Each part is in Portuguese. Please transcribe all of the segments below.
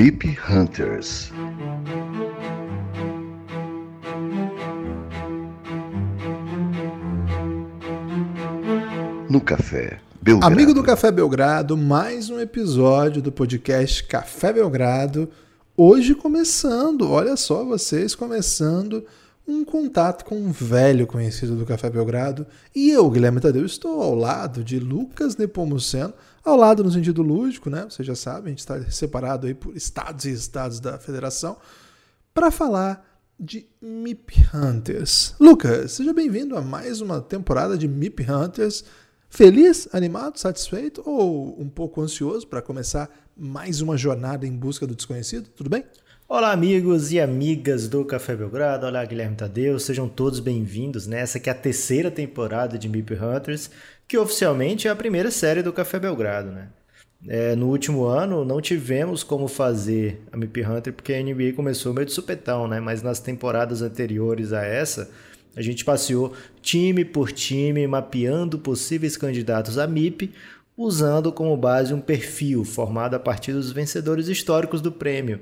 MIP Hunters. No Café Belgrado. Amigo do Café Belgrado, mais um episódio do podcast Café Belgrado. Hoje começando, olha só vocês, começando um contato com um velho conhecido do Café Belgrado. E eu, Guilherme Tadeu, estou ao lado de Lucas Nepomuceno, ao lado no sentido lúdico, né? Você já sabe, a gente está separado aí por estados e estados da federação, para falar de MIP Hunters. Lucas, seja bem-vindo a mais uma temporada de MIP Hunters. Feliz, animado, satisfeito ou um pouco ansioso para começar mais uma jornada em busca do desconhecido? Tudo bem? Olá, amigos e amigas do Café Belgrado. Olá, Guilherme Tadeu. Sejam todos bem-vindos nessa que é a terceira temporada de MIP Hunters, que oficialmente é a primeira série do Café Belgrado, né? É, no último ano não tivemos como fazer a MIP Hunter porque a NBA começou meio de supetão, né? Mas nas temporadas anteriores a essa, a gente passeou time por time, mapeando possíveis candidatos a MIP, usando como base um perfil formado a partir dos vencedores históricos do prêmio.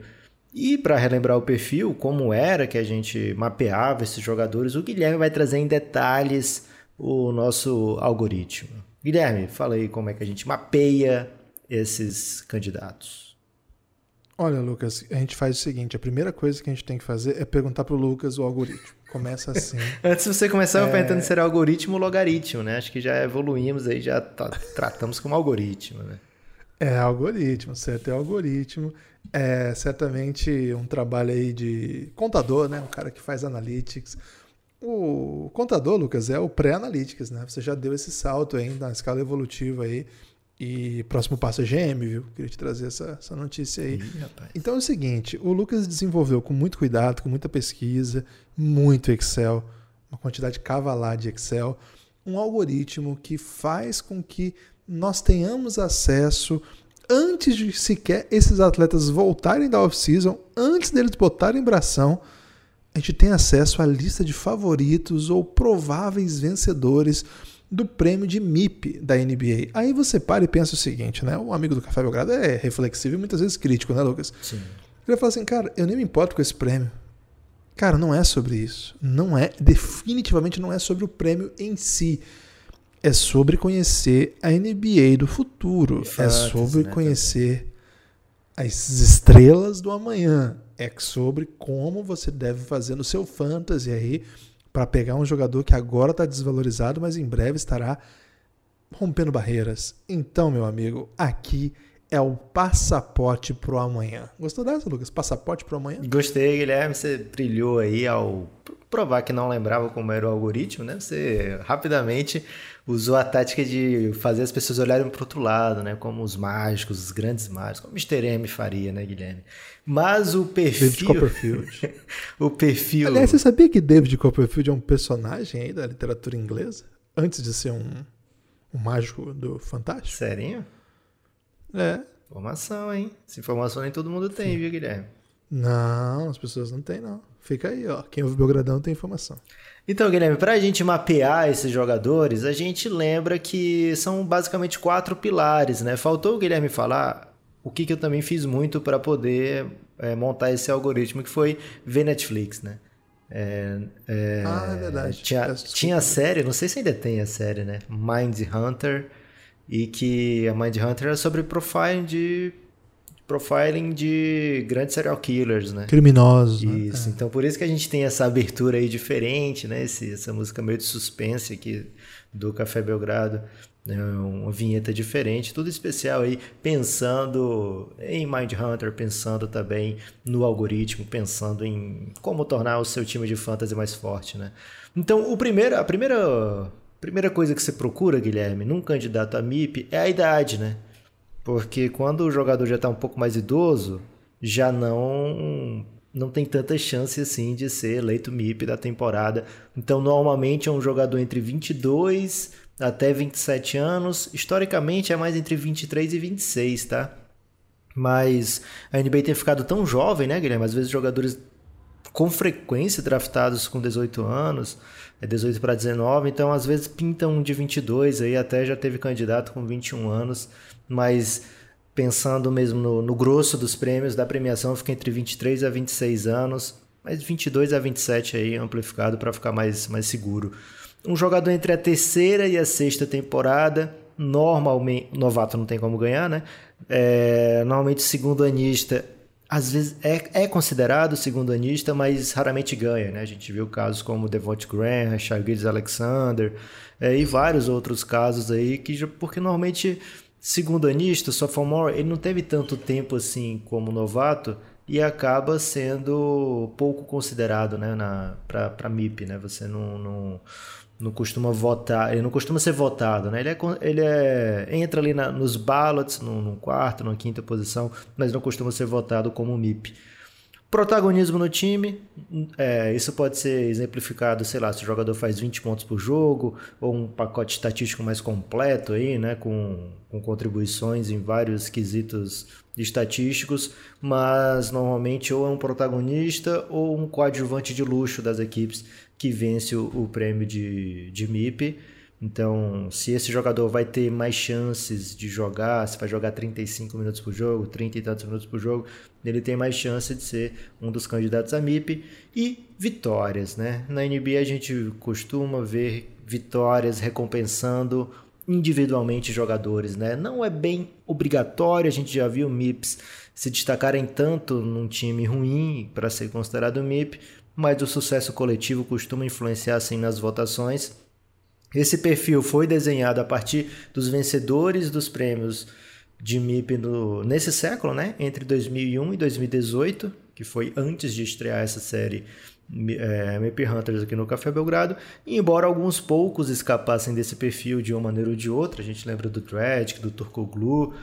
E para relembrar o perfil, como era que a gente mapeava esses jogadores, o Guilherme vai trazer em detalhes o nosso algoritmo. Guilherme, fala aí como é que a gente mapeia esses candidatos? Olha, Lucas, a gente faz o seguinte: a primeira coisa que a gente tem que fazer é perguntar para o Lucas o algoritmo. Começa assim. Antes de você começar, é... eu perguntando se era algoritmo ou logaritmo, né? Acho que já evoluímos aí, já tá, tratamos como algoritmo, né? É algoritmo, certo? É algoritmo. É certamente um trabalho aí de contador, né? Um cara que faz analytics. O contador, Lucas, é o pré-analytics, né? Você já deu esse salto aí na escala evolutiva aí e próximo passo é GM, viu? Queria te trazer essa, essa notícia aí. Ih, então é o seguinte: o Lucas desenvolveu com muito cuidado, com muita pesquisa, muito Excel, uma quantidade cavalar de Excel, um algoritmo que faz com que nós tenhamos acesso antes de sequer esses atletas voltarem da off-season, antes deles botarem bração, a gente tem acesso à lista de favoritos ou prováveis vencedores do prêmio de MIP da NBA. Aí você para e pensa o seguinte, né? O amigo do Café Belgrado é reflexivo e muitas vezes crítico, né, Lucas? Sim. Ele fala assim, cara, eu nem me importo com esse prêmio. Cara, não é sobre isso. Não é, definitivamente não é sobre o prêmio em si. É sobre conhecer a NBA do futuro. é sobre né, conhecer as estrelas do amanhã. É sobre como você deve fazer no seu fantasy aí para pegar um jogador que agora está desvalorizado, mas em breve estará rompendo barreiras. Então, meu amigo, aqui é o passaporte pro amanhã. Gostou dessa, Lucas? Passaporte pro amanhã? Gostei, Guilherme. Você brilhou aí ao provar que não lembrava como era o algoritmo, né? Você rapidamente usou a tática de fazer as pessoas olharem para outro lado, né? Como os mágicos, os grandes mágicos, como o Mr. M faria, né, Guilherme? Mas o perfil... David Copperfield. o perfil... Aliás, você sabia que David Copperfield é um personagem aí da literatura inglesa? Antes de ser um, um mágico do Fantástico? Serinho? É. Informação, hein? Essa informação nem todo mundo tem, Sim. viu, Guilherme? Não, as pessoas não têm, não. Fica aí, ó. Quem ouve Belgradão tem informação. Então, Guilherme, para a gente mapear esses jogadores, a gente lembra que são basicamente quatro pilares, né? Faltou o Guilherme falar o que, que eu também fiz muito para poder é, montar esse algoritmo, que foi ver Netflix, né? É, é, ah, é verdade. Tinha, tinha a série, não sei se ainda tem a série, né? Mind Hunter, e que a Mind Hunter era sobre profiling de profiling de grandes serial killers, né? Criminosos. Né? Isso. Né? Então por isso que a gente tem essa abertura aí diferente, né? Esse, essa música meio de suspense aqui do Café Belgrado. Né? Uma vinheta diferente, tudo especial aí, pensando em Mindhunter, pensando também no algoritmo, pensando em como tornar o seu time de fantasy mais forte, né? Então, o primeiro, a primeira, primeira coisa que você procura, Guilherme, num candidato a MIP é a idade, né? Porque quando o jogador já está um pouco mais idoso, já não não tem tanta chance assim de ser eleito MIP da temporada. Então, normalmente é um jogador entre 22 até 27 anos. Historicamente é mais entre 23 e 26, tá? Mas a NBA tem ficado tão jovem, né, Guilherme? Às vezes jogadores com frequência draftados com 18 anos, é 18 para 19, então às vezes pintam um de 22 aí, até já teve candidato com 21 anos mas pensando mesmo no, no grosso dos prêmios da premiação, fica entre 23 a 26 anos, mas 22 a 27 aí amplificado para ficar mais, mais seguro. Um jogador entre a terceira e a sexta temporada, normalmente, novato não tem como ganhar, né? É, normalmente segundo anista às vezes é, é considerado segundo anista, mas raramente ganha, né? A gente viu casos como Devonte Graham, Shaggy Alexander é, e vários outros casos aí que porque normalmente segundo anista, sophomore, ele não teve tanto tempo assim como novato e acaba sendo pouco considerado, né, para MIP, né? Você não, não não costuma votar, ele não costuma ser votado, né? Ele, é, ele é, entra ali na, nos ballots, no, no quarto, na quinta posição, mas não costuma ser votado como MIP. Protagonismo no time, é, isso pode ser exemplificado, sei lá, se o jogador faz 20 pontos por jogo, ou um pacote estatístico mais completo aí, né, com, com contribuições em vários quesitos estatísticos, mas normalmente ou é um protagonista ou um coadjuvante de luxo das equipes que vence o, o prêmio de, de MIP. Então, se esse jogador vai ter mais chances de jogar, se vai jogar 35 minutos por jogo, 30 e tantos minutos por jogo, ele tem mais chance de ser um dos candidatos a MIP. E vitórias, né? Na NBA a gente costuma ver vitórias recompensando individualmente jogadores, né? Não é bem obrigatório, a gente já viu MIPs se destacarem tanto num time ruim para ser considerado MIP, mas o sucesso coletivo costuma influenciar assim nas votações. Esse perfil foi desenhado a partir dos vencedores dos prêmios de MIP no, nesse século, né? entre 2001 e 2018, que foi antes de estrear essa série é, MIP Hunters aqui no Café Belgrado. E embora alguns poucos escapassem desse perfil de uma maneira ou de outra, a gente lembra do Dredd, do Turcoglu,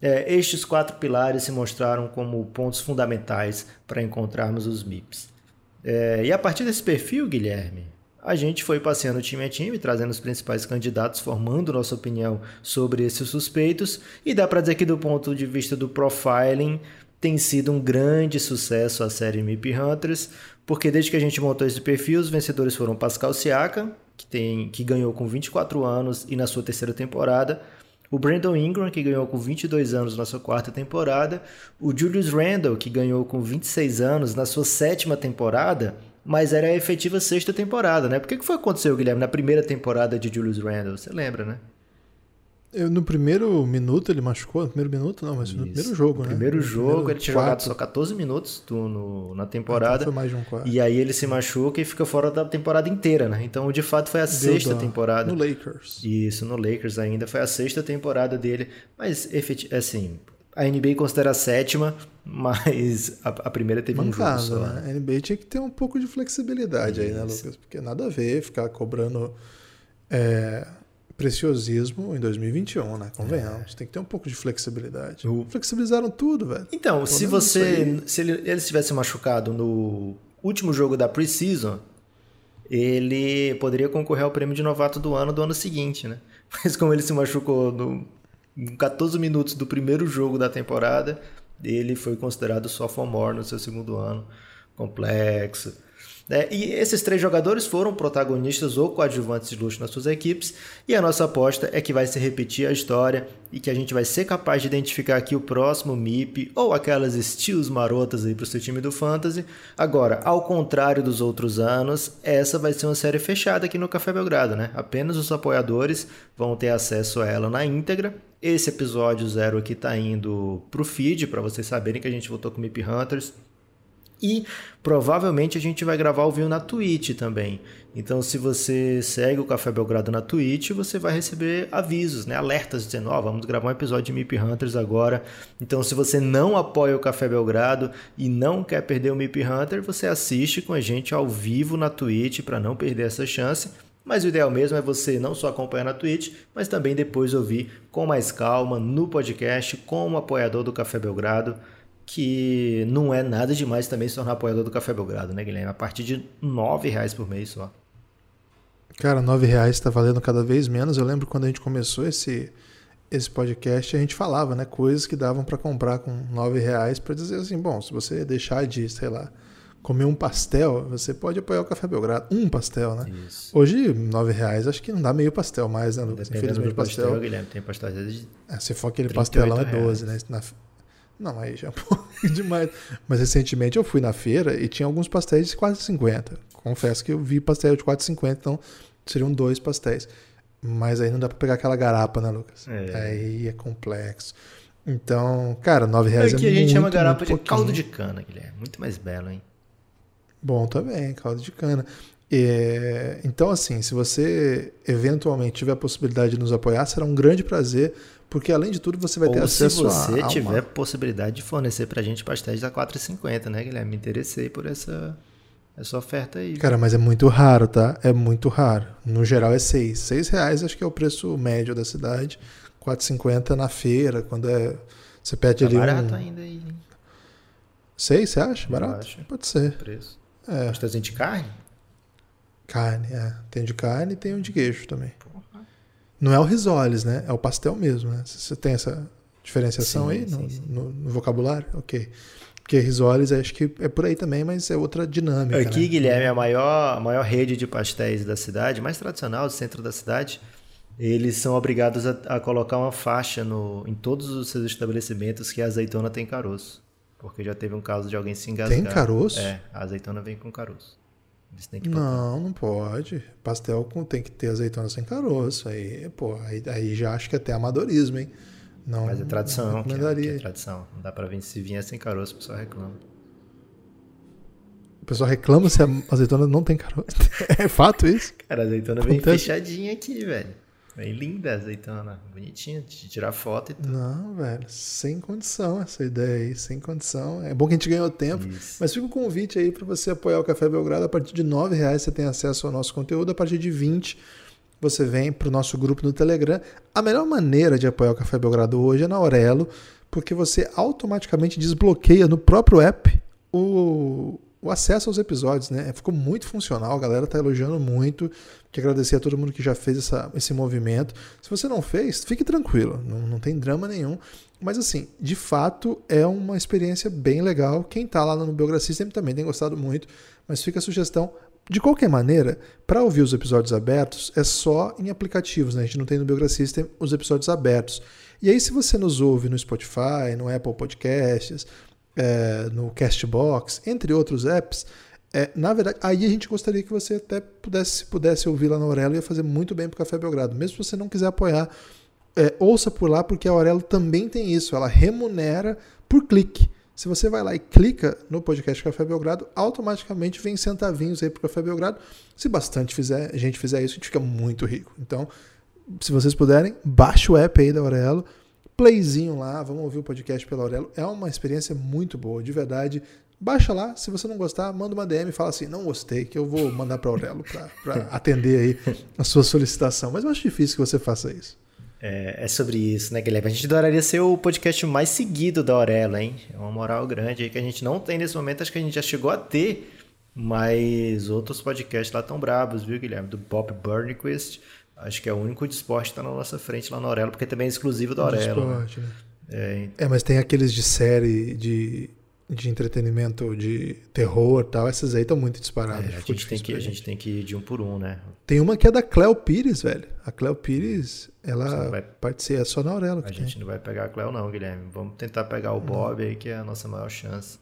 é, estes quatro pilares se mostraram como pontos fundamentais para encontrarmos os MIPs. É, e a partir desse perfil, Guilherme, a gente foi passeando time a time, trazendo os principais candidatos, formando nossa opinião sobre esses suspeitos. E dá para dizer que, do ponto de vista do profiling, tem sido um grande sucesso a série MIP Hunters, porque desde que a gente montou esse perfil, os vencedores foram Pascal Siakam, que, tem, que ganhou com 24 anos e na sua terceira temporada, o Brandon Ingram, que ganhou com 22 anos na sua quarta temporada, o Julius Randle, que ganhou com 26 anos na sua sétima temporada, mas era a efetiva sexta temporada, né? Por que, que foi aconteceu, Guilherme, na primeira temporada de Julius Randle? Você lembra, né? Eu, no primeiro minuto ele machucou, no primeiro minuto não, mas Isso. no primeiro jogo, no né? Primeiro no jogo, primeiro ele tinha quarto. jogado só 14 minutos do, no, na temporada. Então foi mais de um quarto. E aí ele se machuca e fica fora da temporada inteira, né? Então, de fato, foi a Deu sexta da... temporada. No Lakers. Isso, no Lakers ainda. Foi a sexta temporada dele. Mas, assim, a NBA considera a sétima, mas a, a primeira teve Mancada, um jogo só. Né? A NBA tinha que ter um pouco de flexibilidade Isso. aí, né, Lucas? Porque nada a ver ficar cobrando... É preciosismo em 2021, né? Convenhamos. É. Tem que ter um pouco de flexibilidade. Flexibilizaram tudo, velho. Então, se você. Se ele, ele tivesse machucado no último jogo da Preseason, ele poderia concorrer ao prêmio de novato do ano do ano seguinte, né? Mas como ele se machucou no 14 minutos do primeiro jogo da temporada, ele foi considerado sophomore no seu segundo ano. Complexo. Né? E esses três jogadores foram protagonistas ou coadjuvantes de luxo nas suas equipes, e a nossa aposta é que vai se repetir a história e que a gente vai ser capaz de identificar aqui o próximo MIP ou aquelas steals marotas aí para o seu time do Fantasy. Agora, ao contrário dos outros anos, essa vai ser uma série fechada aqui no Café Belgrado, né? Apenas os apoiadores vão ter acesso a ela na íntegra. Esse episódio zero aqui está indo para o feed, para vocês saberem que a gente voltou com MIP Hunters. E provavelmente a gente vai gravar o vídeo na Twitch também. Então, se você segue o Café Belgrado na Twitch, você vai receber avisos, né? alertas dizendo: Ó, oh, vamos gravar um episódio de MIP Hunters agora. Então, se você não apoia o Café Belgrado e não quer perder o MIP Hunter, você assiste com a gente ao vivo na Twitch para não perder essa chance. Mas o ideal mesmo é você não só acompanhar na Twitch, mas também depois ouvir com mais calma no podcast como apoiador do Café Belgrado que não é nada demais também se tornar apoiador do Café Belgrado, né, Guilherme? A partir de R$ reais por mês só. Cara, R$ reais está valendo cada vez menos. Eu lembro quando a gente começou esse, esse podcast, a gente falava, né? Coisas que davam para comprar com R$ reais para dizer assim, bom, se você deixar de, sei lá, comer um pastel, você pode apoiar o Café Belgrado. Um pastel, né? Isso. Hoje, nove reais, acho que não dá meio pastel mais, né, Lucas? Infelizmente, do pastel, pastel. Guilherme, tem pastel de É, se for aquele 38 pastelão, é 12, né? Na- Não, aí já é um pouco demais. Mas recentemente eu fui na feira e tinha alguns pastéis de quase 50. Confesso que eu vi pastel de 4,50, então seriam dois pastéis. Mas aí não dá pra pegar aquela garapa, né, Lucas? É. Aí é complexo. Então, cara, 9 reais Aqui é a gente muito, chama garapa de pouquinho. caldo de cana, Guilherme. Muito mais belo, hein? Bom também, caldo de cana. É, então, assim, se você eventualmente tiver a possibilidade de nos apoiar, será um grande prazer, porque além de tudo você vai ter Ou se acesso a- você a, uma- tiver possibilidade de fornecer pra gente pastéis a 4,50, né, Guilherme? Me interessei por essa, essa oferta aí. Cara, mas é muito raro, tá? É muito raro. No geral é 6. 6 reais acho que é o preço médio da cidade. 4,50 na feira, quando é. Você pede tá ali barato um. ainda aí, hein? 6, você acha? Barato? acho. Pode ser. preço. É. Pastelzinho de carne? Carne, é. Tem de carne e tem um de queijo também. Porra. Não é o risoles, né? É o pastel mesmo, né? Você tem essa diferenciação Sim, aí no, sim, sim. no- no vocabulário? Ok. Porque risoles acho que é por aí também, mas é outra dinâmica. Aqui, né? Guilherme, a maior, a maior rede de pastéis da cidade, mais tradicional, do centro da cidade, eles são obrigados a, a colocar uma faixa no, em todos os seus estabelecimentos que a azeitona tem caroço. Porque já teve um caso de alguém se engasgar. Tem caroço? É, a azeitona vem com caroço. Eles têm que botar. Não, não pode. Pastel com, tem que ter azeitona sem caroço. Aí, pô, aí, aí já acho que é até amadorismo, hein? Não, Mas é tradição, não que é, que é tradição. Não dá pra vir se vier sem caroço, o pessoal reclama. O pessoal reclama se a azeitona não tem caroço. É fato isso? Cara, a azeitona vem Acontece. fechadinha aqui, velho. Vem linda a azeitona, bonitinha, de tirar foto e tudo. Não, velho. Sem condição essa ideia aí. Sem condição. É bom que a gente ganhou tempo. Isso. Mas fica o convite aí para você apoiar o Café Belgrado. A partir de 9 reais você tem acesso ao nosso conteúdo. A partir de 20 você vem para o nosso grupo no Telegram. A melhor maneira de apoiar o Café Belgrado hoje é na Aurelo, porque você automaticamente desbloqueia no próprio app o, o acesso aos episódios, né? Ficou muito funcional, a galera tá elogiando muito. Quero agradecer a todo mundo que já fez essa, esse movimento. Se você não fez, fique tranquilo, não, não tem drama nenhum. Mas assim, de fato é uma experiência bem legal. Quem tá lá no Belgra System também tem gostado muito, mas fica a sugestão. De qualquer maneira, para ouvir os episódios abertos é só em aplicativos, né? A gente não tem no Belgra System os episódios abertos. E aí, se você nos ouve no Spotify, no Apple Podcasts, é, no Castbox, entre outros apps, é, na verdade, aí a gente gostaria que você até pudesse, pudesse ouvir lá na Aurelo, ia fazer muito bem para o Café Belgrado. Mesmo se você não quiser apoiar, é, ouça por lá, porque a Aurelo também tem isso, ela remunera por clique. Se você vai lá e clica no podcast Café Belgrado, automaticamente vem centavinhos aí pro Café Belgrado. Se bastante fizer, a gente fizer isso, a gente fica muito rico. Então, se vocês puderem, baixa o app aí da Aurelo, playzinho lá, vamos ouvir o podcast pela Aurelo. É uma experiência muito boa, de verdade. Baixa lá, se você não gostar, manda uma DM e fala assim, não gostei, que eu vou mandar para Aurelo para atender aí a sua solicitação. Mas eu acho difícil que você faça isso. É, é sobre isso, né, Guilherme? A gente adoraria ser o podcast mais seguido da Aurelo, hein? É uma moral grande aí que a gente não tem nesse momento, acho que a gente já chegou a ter, mas outros podcasts lá tão bravos, viu, Guilherme? Do Bob Burnquist, acho que é o único de esporte que tá na nossa frente lá na Aurelo, porque também é exclusivo da Aurelo. né? esporte, né? É, É, mas tem aqueles de série de, de entretenimento de terror e tal, essas aí estão muito disparadas. é, a, gente tem que, pra a gente tem que ir de um por um, né? Tem uma que é da Cleo Pires, velho. A Cleo Pires, ela não vai- participa, é só na Aurela que A tem. gente não vai pegar a Cleo, não, Guilherme. Vamos tentar pegar o Bob aí, que é a nossa maior chance.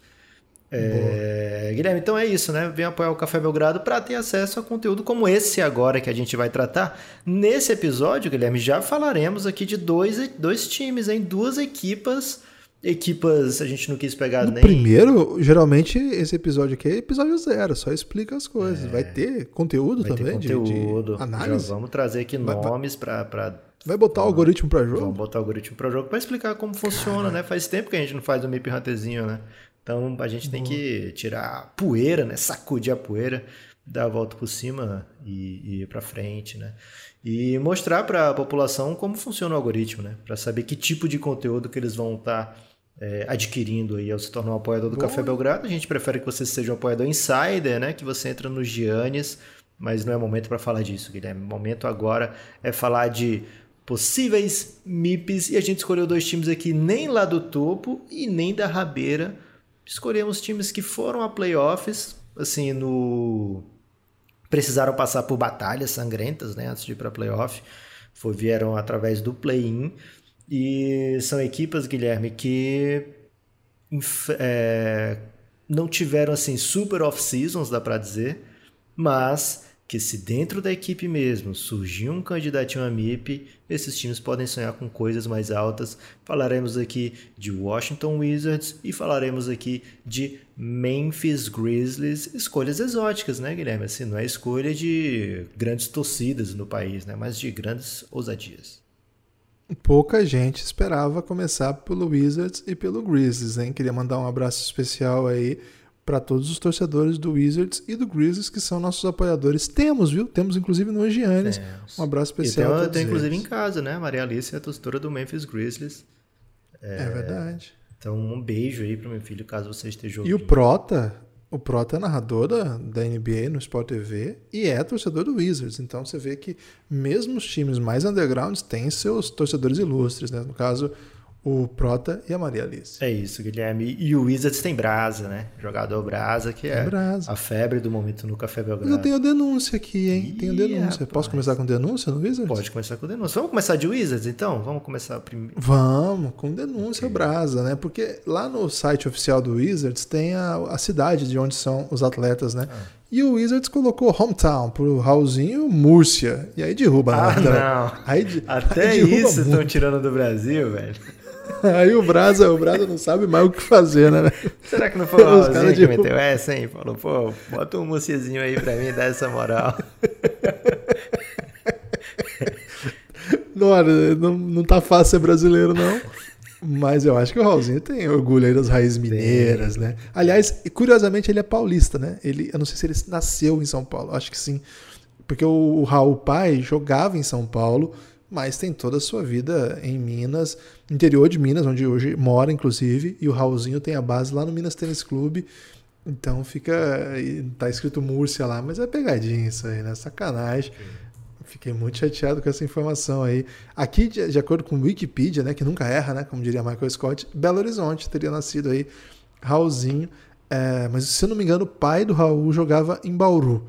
É, Guilherme, então é isso, né? Vem apoiar o Café Belgrado para ter acesso a conteúdo como esse agora que a gente vai tratar. Nesse episódio, Guilherme, já falaremos aqui de dois, dois times, em duas equipas. Equipas, a gente não quis pegar No nem. primeiro, geralmente, esse episódio aqui é episódio zero, só explica as coisas. Vai ter conteúdo É. vai ter também de- conteúdo. de, análise? Já vamos trazer aqui Vai- nomes para Vai botar o algoritmo pra jogo? Vamos botar o algoritmo para jogo para explicar como funciona, né? Faz tempo que a gente não faz o MIP Hunterzinho, né? Então a gente tem que tirar a poeira, né? Sacudir a poeira, dar a volta por cima e, e ir para frente, né? E mostrar para a população como funciona o algoritmo, né? Para saber que tipo de conteúdo que eles vão estar adquirindo aí ao se tornar um apoiador do Boa. Café Belgrado. A gente prefere que você seja um apoiador insider, né? Que você entra nos Giannis, mas não é momento para falar disso, Guilherme. O momento agora é falar de possíveis MIPs e a gente escolheu dois times aqui nem lá do topo e nem da rabeira escolhemos times que foram a playoffs, assim, no precisaram passar por batalhas sangrentas, né, antes de ir para playoff. Foi, vieram através do play-in e são equipas, Guilherme, que é, não tiveram assim super off-seasons, dá para dizer, mas que se dentro da equipe mesmo surgir um candidatinho a MIP, esses times podem sonhar com coisas mais altas. Falaremos aqui de Washington Wizards e falaremos aqui de Memphis Grizzlies, escolhas exóticas, né, Guilherme? Assim, não é escolha de grandes torcidas no país, né, mas de grandes ousadias. Pouca gente esperava começar pelo Wizards e pelo Grizzlies, hein? Queria mandar um abraço especial aí para todos os torcedores do Wizards e do Grizzlies, que são nossos apoiadores. Temos, viu? Temos inclusive no Giannis. Um abraço especial. E tem, tem inclusive em casa, né? Maria Alice é a torcedora do Memphis Grizzlies. É, é verdade. Então, um beijo aí pro meu filho, caso você esteja ouvindo. E o Prota, o Prota é narrador da, da NBA no Sport TV e é torcedor do Wizards. Então você vê que mesmo os times mais undergrounds têm seus torcedores ilustres, né? No caso, o Prota e a Maria Alice. É isso, Guilherme. E o Wizards tem Brasa, né? Jogador Brasa, que é Brasa. a febre do momento no Café Belgrado. Mas eu tenho denúncia aqui, hein? Tenho denúncia. Posso começar com denúncia no Wizards? Pode começar com denúncia. Vamos começar de Wizards, então? Vamos começar primeiro. Vamos, com denúncia okay. Brasa, né? Porque lá no site oficial do Wizards tem a, a cidade de onde são os atletas, né? Ah. E o Wizards colocou hometown pro Raulzinho Múrcia. E aí derruba ah, nada. Não. Aí, Até aí isso estão tirando do Brasil, velho. Aí o Brasa, o Brasa não sabe mais o que fazer, né? Será que não foi o Raulzinho que meteu essa, hein? Falou, pô, bota um mucizinho aí pra mim, dá essa moral. Não, olha, não, não tá fácil ser brasileiro, não. Mas eu acho que o Raulzinho tem orgulho aí das raízes mineiras, sim. né? Aliás, curiosamente, ele é paulista, né? Ele, eu não sei se ele nasceu em São Paulo, acho que sim. Porque o, o Raul pai jogava em São Paulo, mas tem toda a sua vida em Minas, interior de Minas, onde hoje mora, inclusive, e o Raulzinho tem a base lá no Minas Tênis Clube. Então fica. Tá escrito Múrcia lá, mas é pegadinha isso aí, né? Sacanagem. Fiquei muito chateado com essa informação aí. Aqui, de, de, acordo com Wikipedia, né, que nunca erra, né, como diria Michael Scott, Belo Horizonte teria nascido aí Raulzinho. É, mas se eu não me engano, o pai do Raul jogava em Bauru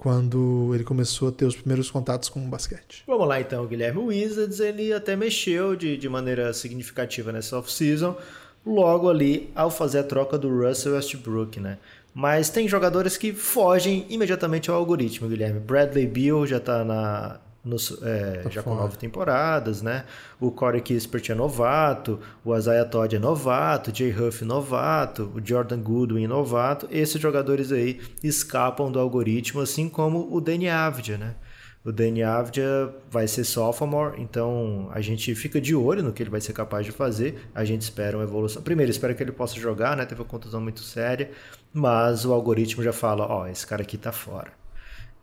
quando ele começou a ter os primeiros contatos com o basquete. Vamos lá então, Guilherme. O Wizards ele até mexeu de, de maneira significativa nessa off-season, logo ali ao fazer a troca do Russell Westbrook, né? Mas tem jogadores que fogem imediatamente ao algoritmo, Guilherme. Bradley Beal já está na no, é, tá já com nove temporadas, né? O Corey Kispert é novato, o Isaiah Todd é novato, o Jay Huff novato, o Jordan Goodwin novato. Esses jogadores aí escapam do algoritmo, assim como o Danny Avdia, né? O Danny Avdia vai ser sophomore, então a gente fica de olho no que ele vai ser capaz de fazer. A gente espera uma evolução. Primeiro, espera que ele possa jogar, né? Teve uma contusão muito séria, mas o algoritmo já fala: ó, oh, esse cara aqui tá fora.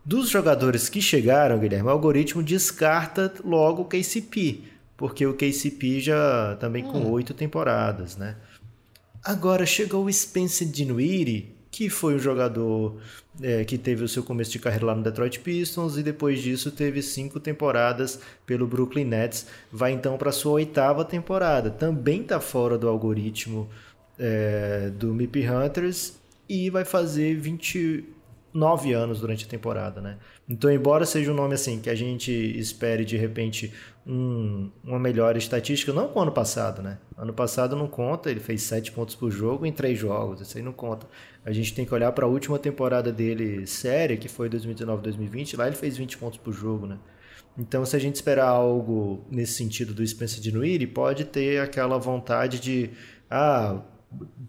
Dos jogadores que chegaram, Guilherme, o algoritmo descarta logo o KCP, porque o KCP já também com hum. oito temporadas, né? Agora chegou o Spencer Dinwiddie, que foi um jogador é, que teve o seu começo de carreira lá no Detroit Pistons e depois disso teve cinco temporadas pelo Brooklyn Nets. Vai então para sua oitava temporada. Também está fora do algoritmo é, do MIP Hunters e vai fazer 20, nove anos durante a temporada, né? Então, embora seja um nome assim que a gente espere de repente um, uma melhor estatística, não com o ano passado, né? Ano passado não conta, ele fez sete pontos por jogo em três jogos, isso aí não conta. A gente tem que olhar para a última temporada dele séria, que foi 2019-2020, lá ele fez 20 pontos por jogo, né? Então, se a gente esperar algo nesse sentido do Spencer Dinwiddie, pode ter aquela vontade de ah,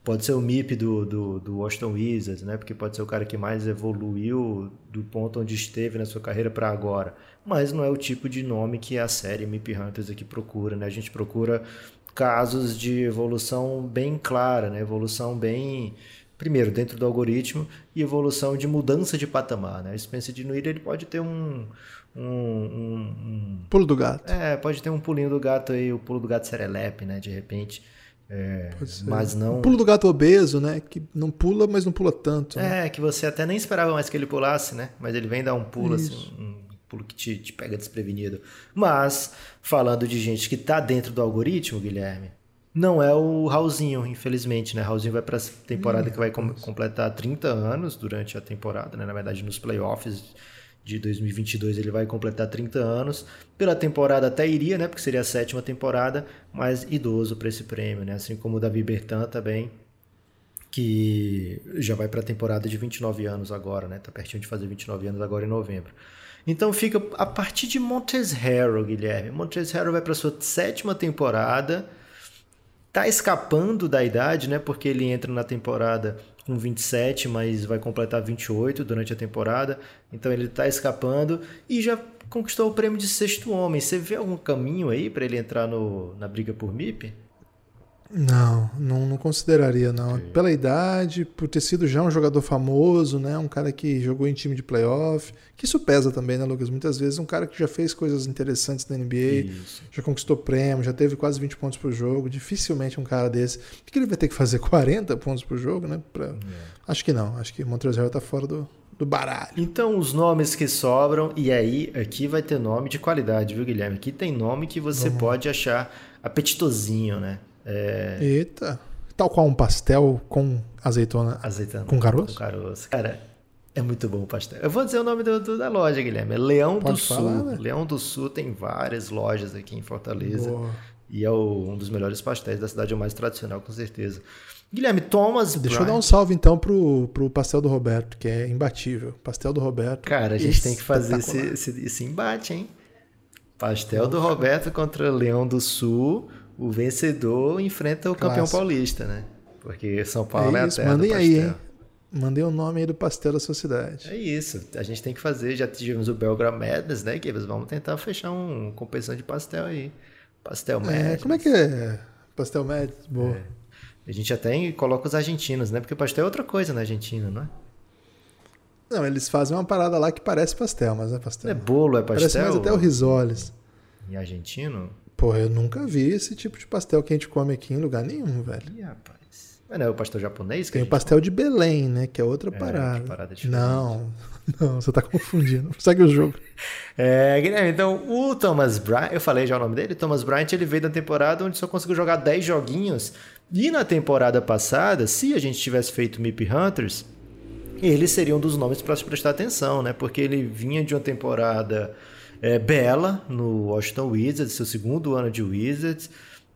pode ser o MIP do, do, do Washington Wizards, né? Porque pode ser o cara que mais evoluiu do ponto onde esteve na sua carreira para agora. Mas não é o tipo de nome que a série MIP Hunters aqui procura, né? A gente procura casos de evolução bem clara, né? Evolução bem primeiro dentro do algoritmo e evolução de mudança de patamar, né? O Spencer Dinwiddie ele pode ter um um, um, um, pulo do gato. É, pode ter um pulinho do gato aí, o pulo do gato serelepe, né? De repente é, mas não. O pulo do gato obeso, né? Que não pula, mas não pula tanto. Né? É, que você até nem esperava mais que ele pulasse, né? Mas ele vem dar um pulo, assim, Isso. assim, um pulo que te, te, pega desprevenido. Mas, falando de gente que tá dentro do algoritmo, Guilherme, Não é o Raulzinho, infelizmente, né? Raulzinho vai para a temporada hum, que vai com completar 30 anos durante a temporada, né? Na verdade, nos playoffs de 2022 ele vai completar 30 anos. Pela temporada até iria, né? Porque seria a sétima temporada, mas idoso para esse prêmio, né? Assim como o Davi Bertan também, que já vai para a temporada de 29 anos agora, né? Tá pertinho de fazer 29 anos agora em novembro. Então fica a partir de Montes Harrow, Guilherme. Montes Harrow vai para sua sétima temporada tá escapando da idade, né? Porque ele entra na temporada com 27, mas vai completar 28 durante a temporada. Então ele tá escapando e já conquistou o prêmio de sexto homem. Você vê algum caminho aí para ele entrar no, na briga por MIP? Não, não, não consideraria, não. Okay. Pela idade, por ter sido já um jogador famoso, né? Um cara que jogou em time de playoff. Que isso pesa também, né, Lucas? Muitas vezes um cara que já fez coisas interessantes na NBA, isso. já conquistou prêmio, já teve quase 20 pontos por jogo. Dificilmente um cara desse. O que ele vai ter que fazer? 40 pontos por jogo, né? Pra... É. Acho que não. Acho que o Montrezl tá fora do, do baralho. Então, os nomes que sobram, e aí aqui vai ter nome de qualidade, viu, Guilherme? Aqui tem nome que você pode achar apetitosinho, né? É... Eita. Tal qual um pastel com azeitona. Azeitona. Com caroço? Com caroço. Cara, é muito bom o pastel. Eu vou dizer o nome do, do, da loja, Guilherme. É Leão Pode do falar, Sul. Né? Leão do Sul tem várias lojas aqui em Fortaleza. Boa. E é o, um dos melhores pastéis da cidade, é o mais tradicional, com certeza. Guilherme, Thomas Deixa eu dar um salve então pro, pro pastel do Roberto, que é imbatível. Pastel do Roberto. Cara, a gente tem que fazer esse, esse, esse embate, hein? Pastel do Roberto contra Leão do Sul o vencedor enfrenta o campeão paulista, né? Porque São Paulo é, é a terra Mandem aí, hein? Mandei o nome aí do pastel da sociedade. É isso. A gente tem que fazer. Já tivemos o Belgram Madness, né, Gibbs? Vamos tentar fechar um competição de pastel aí. Pastel Madness. É, como é que é? Pastel Madness, boa. É. A gente até coloca os argentinos, né? Porque pastel é outra coisa na Argentina, não é? Não, eles fazem uma parada lá que parece pastel, mas não é pastel. É bolo, é pastel. Parece mais até o risoles. Em argentino? Pô, eu nunca vi esse tipo de pastel que a gente come aqui em lugar nenhum, velho. Ih, rapaz. Mas não é o pastel japonês? Tem o pastel come? de Belém, né? Que é outra é, parada. parada não, não, você tá confundindo. Segue o jogo. É, Guilherme, então o Thomas Bryant, eu falei já o nome dele, Thomas Bryant, ele veio da temporada onde só conseguiu jogar 10 joguinhos. E na temporada passada, se a gente tivesse feito Mip Hunters, ele seria um dos nomes para se prestar atenção, né? Porque ele vinha de uma temporada é, Bela no Washington Wizards, seu segundo ano de Wizards,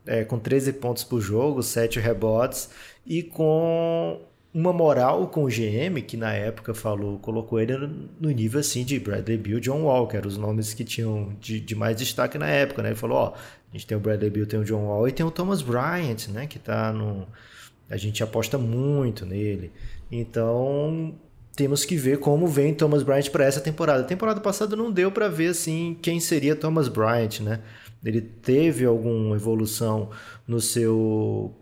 é, com 13 pontos por jogo, 7 rebotes e com uma moral com o GM que na época falou, colocou ele no nível assim de Bradley Beal, John Walker, os nomes que tinham de, de, mais destaque na época, né? Ele falou, ó, a gente tem o Bradley Beal, tem o John Wall e tem o Thomas Bryant, né? Que tá no a gente aposta muito nele. Então, temos que ver como vem Thomas Bryant para essa temporada. A temporada passada não deu para ver assim quem seria Thomas Bryant, né? Ele teve alguma evolução no seu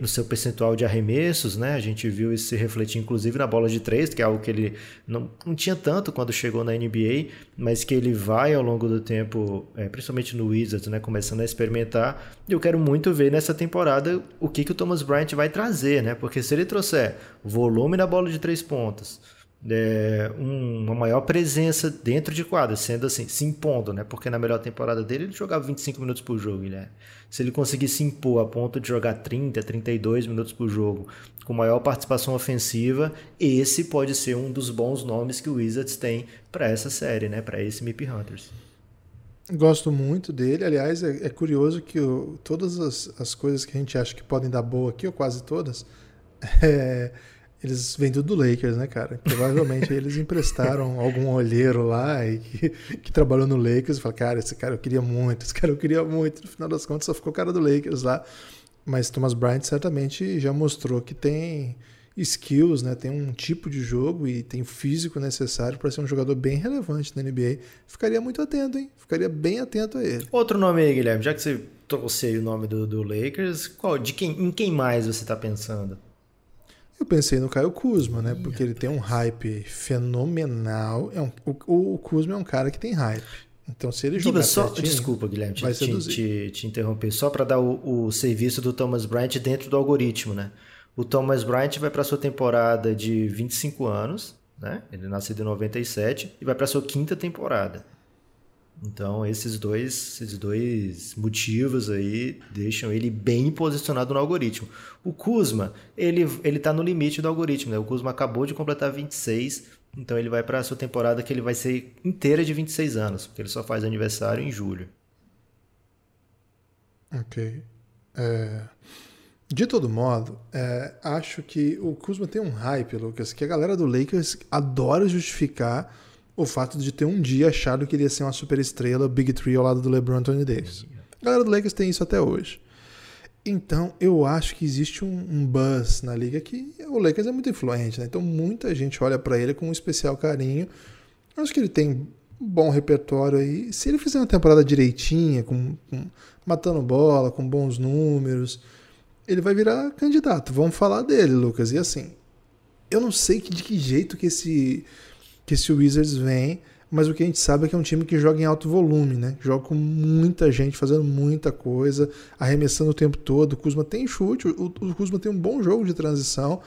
no seu percentual de arremessos, né? A gente viu isso se refletir inclusive na bola de três, que é algo que ele não, não tinha tanto quando chegou na NBA, mas que ele vai ao longo do tempo, é, principalmente no Wizards, né? Começando a experimentar. E eu quero muito ver nessa temporada o que, que o Thomas Bryant vai trazer, né? Porque se ele trouxer volume na bola de três pontos, é, uma maior presença dentro de quadra, sendo assim, se impondo, né? Porque na melhor temporada dele ele jogava 25 minutos por jogo, né? Se ele conseguir se impor a ponto de jogar 30, 32 minutos por jogo, com maior participação ofensiva, esse pode ser um dos bons nomes que o Wizards tem para essa série, né? Para esse MIP Hunters. Gosto muito dele. Aliás, é, é curioso que o, todas as, as coisas que a gente acha que podem dar boa aqui, ou quase todas, é, eles vêm tudo do Lakers, né, cara? Provavelmente eles emprestaram algum olheiro lá e que, que trabalhou no Lakers e falaram, cara, esse cara eu queria muito, esse cara eu queria muito. No final das contas só ficou o cara do Lakers lá. Mas Thomas Bryant certamente já mostrou que tem skills, né? Tem um tipo de jogo e tem físico necessário para ser um jogador bem relevante na NBA. Ficaria muito atento, hein? Ficaria bem atento a ele. Outro nome aí, Guilherme, já que você trouxe aí o nome do, do Lakers, qual, de quem, em quem mais você está pensando? Eu pensei no Caio Kuzma, né? Porque ele tem um hype fenomenal. É um, o, o Kuzma é um cara que tem hype. Então, se ele jogar só, Desculpa, Guilherme, te, te, te, te, interromper. Só para dar o, o, serviço do Thomas Bryant dentro do algoritmo, né? O Thomas Bryant vai para sua temporada de 25 anos, né? Ele nasceu em 97 e vai para sua quinta temporada. Então, esses dois, esses dois motivos aí deixam ele bem posicionado no algoritmo. O Kuzma, ele, ele tá no limite do algoritmo, né? O Kuzma acabou de completar 26, então ele vai para a sua temporada que ele vai ser inteira de 26 anos, porque ele só faz aniversário em julho. Ok. É... De todo modo, é, acho que o Kuzma tem um hype, Lucas, que a galera do Lakers adora justificar o fato de ter um dia achado que ele ia ser uma super estrela, Big Three ao lado do LeBron Anthony Davis. A galera do Lakers tem isso até hoje. Então, eu acho que existe um, um buzz na liga que o Lakers é muito influente, né? Então, muita gente olha para ele com um especial carinho. Acho que ele tem um bom repertório aí. Se ele fizer uma temporada direitinha, com, com matando bola, com bons números, ele vai virar candidato. Vamos falar dele, Lucas. E assim, eu não sei que, de que jeito que esse, que esse Wizards vem, mas o que a gente sabe é que é um time que joga em alto volume, né? Joga com muita gente, fazendo muita coisa, arremessando o tempo todo. O Kuzma tem chute, o, o Kuzma tem um bom jogo de transição.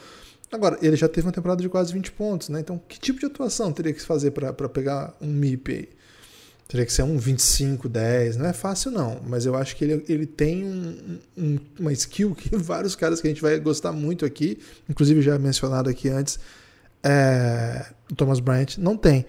Agora, ele já teve uma temporada de quase 20 pontos, né? Então, que tipo de atuação teria que fazer para pegar um MIP aí? Teria que ser um 25, 10. Não é fácil, não. Mas eu acho que ele, ele tem um, um, uma skill que vários caras que a gente vai gostar muito aqui, inclusive já mencionado aqui antes, é, o Thomas Bryant, não tem,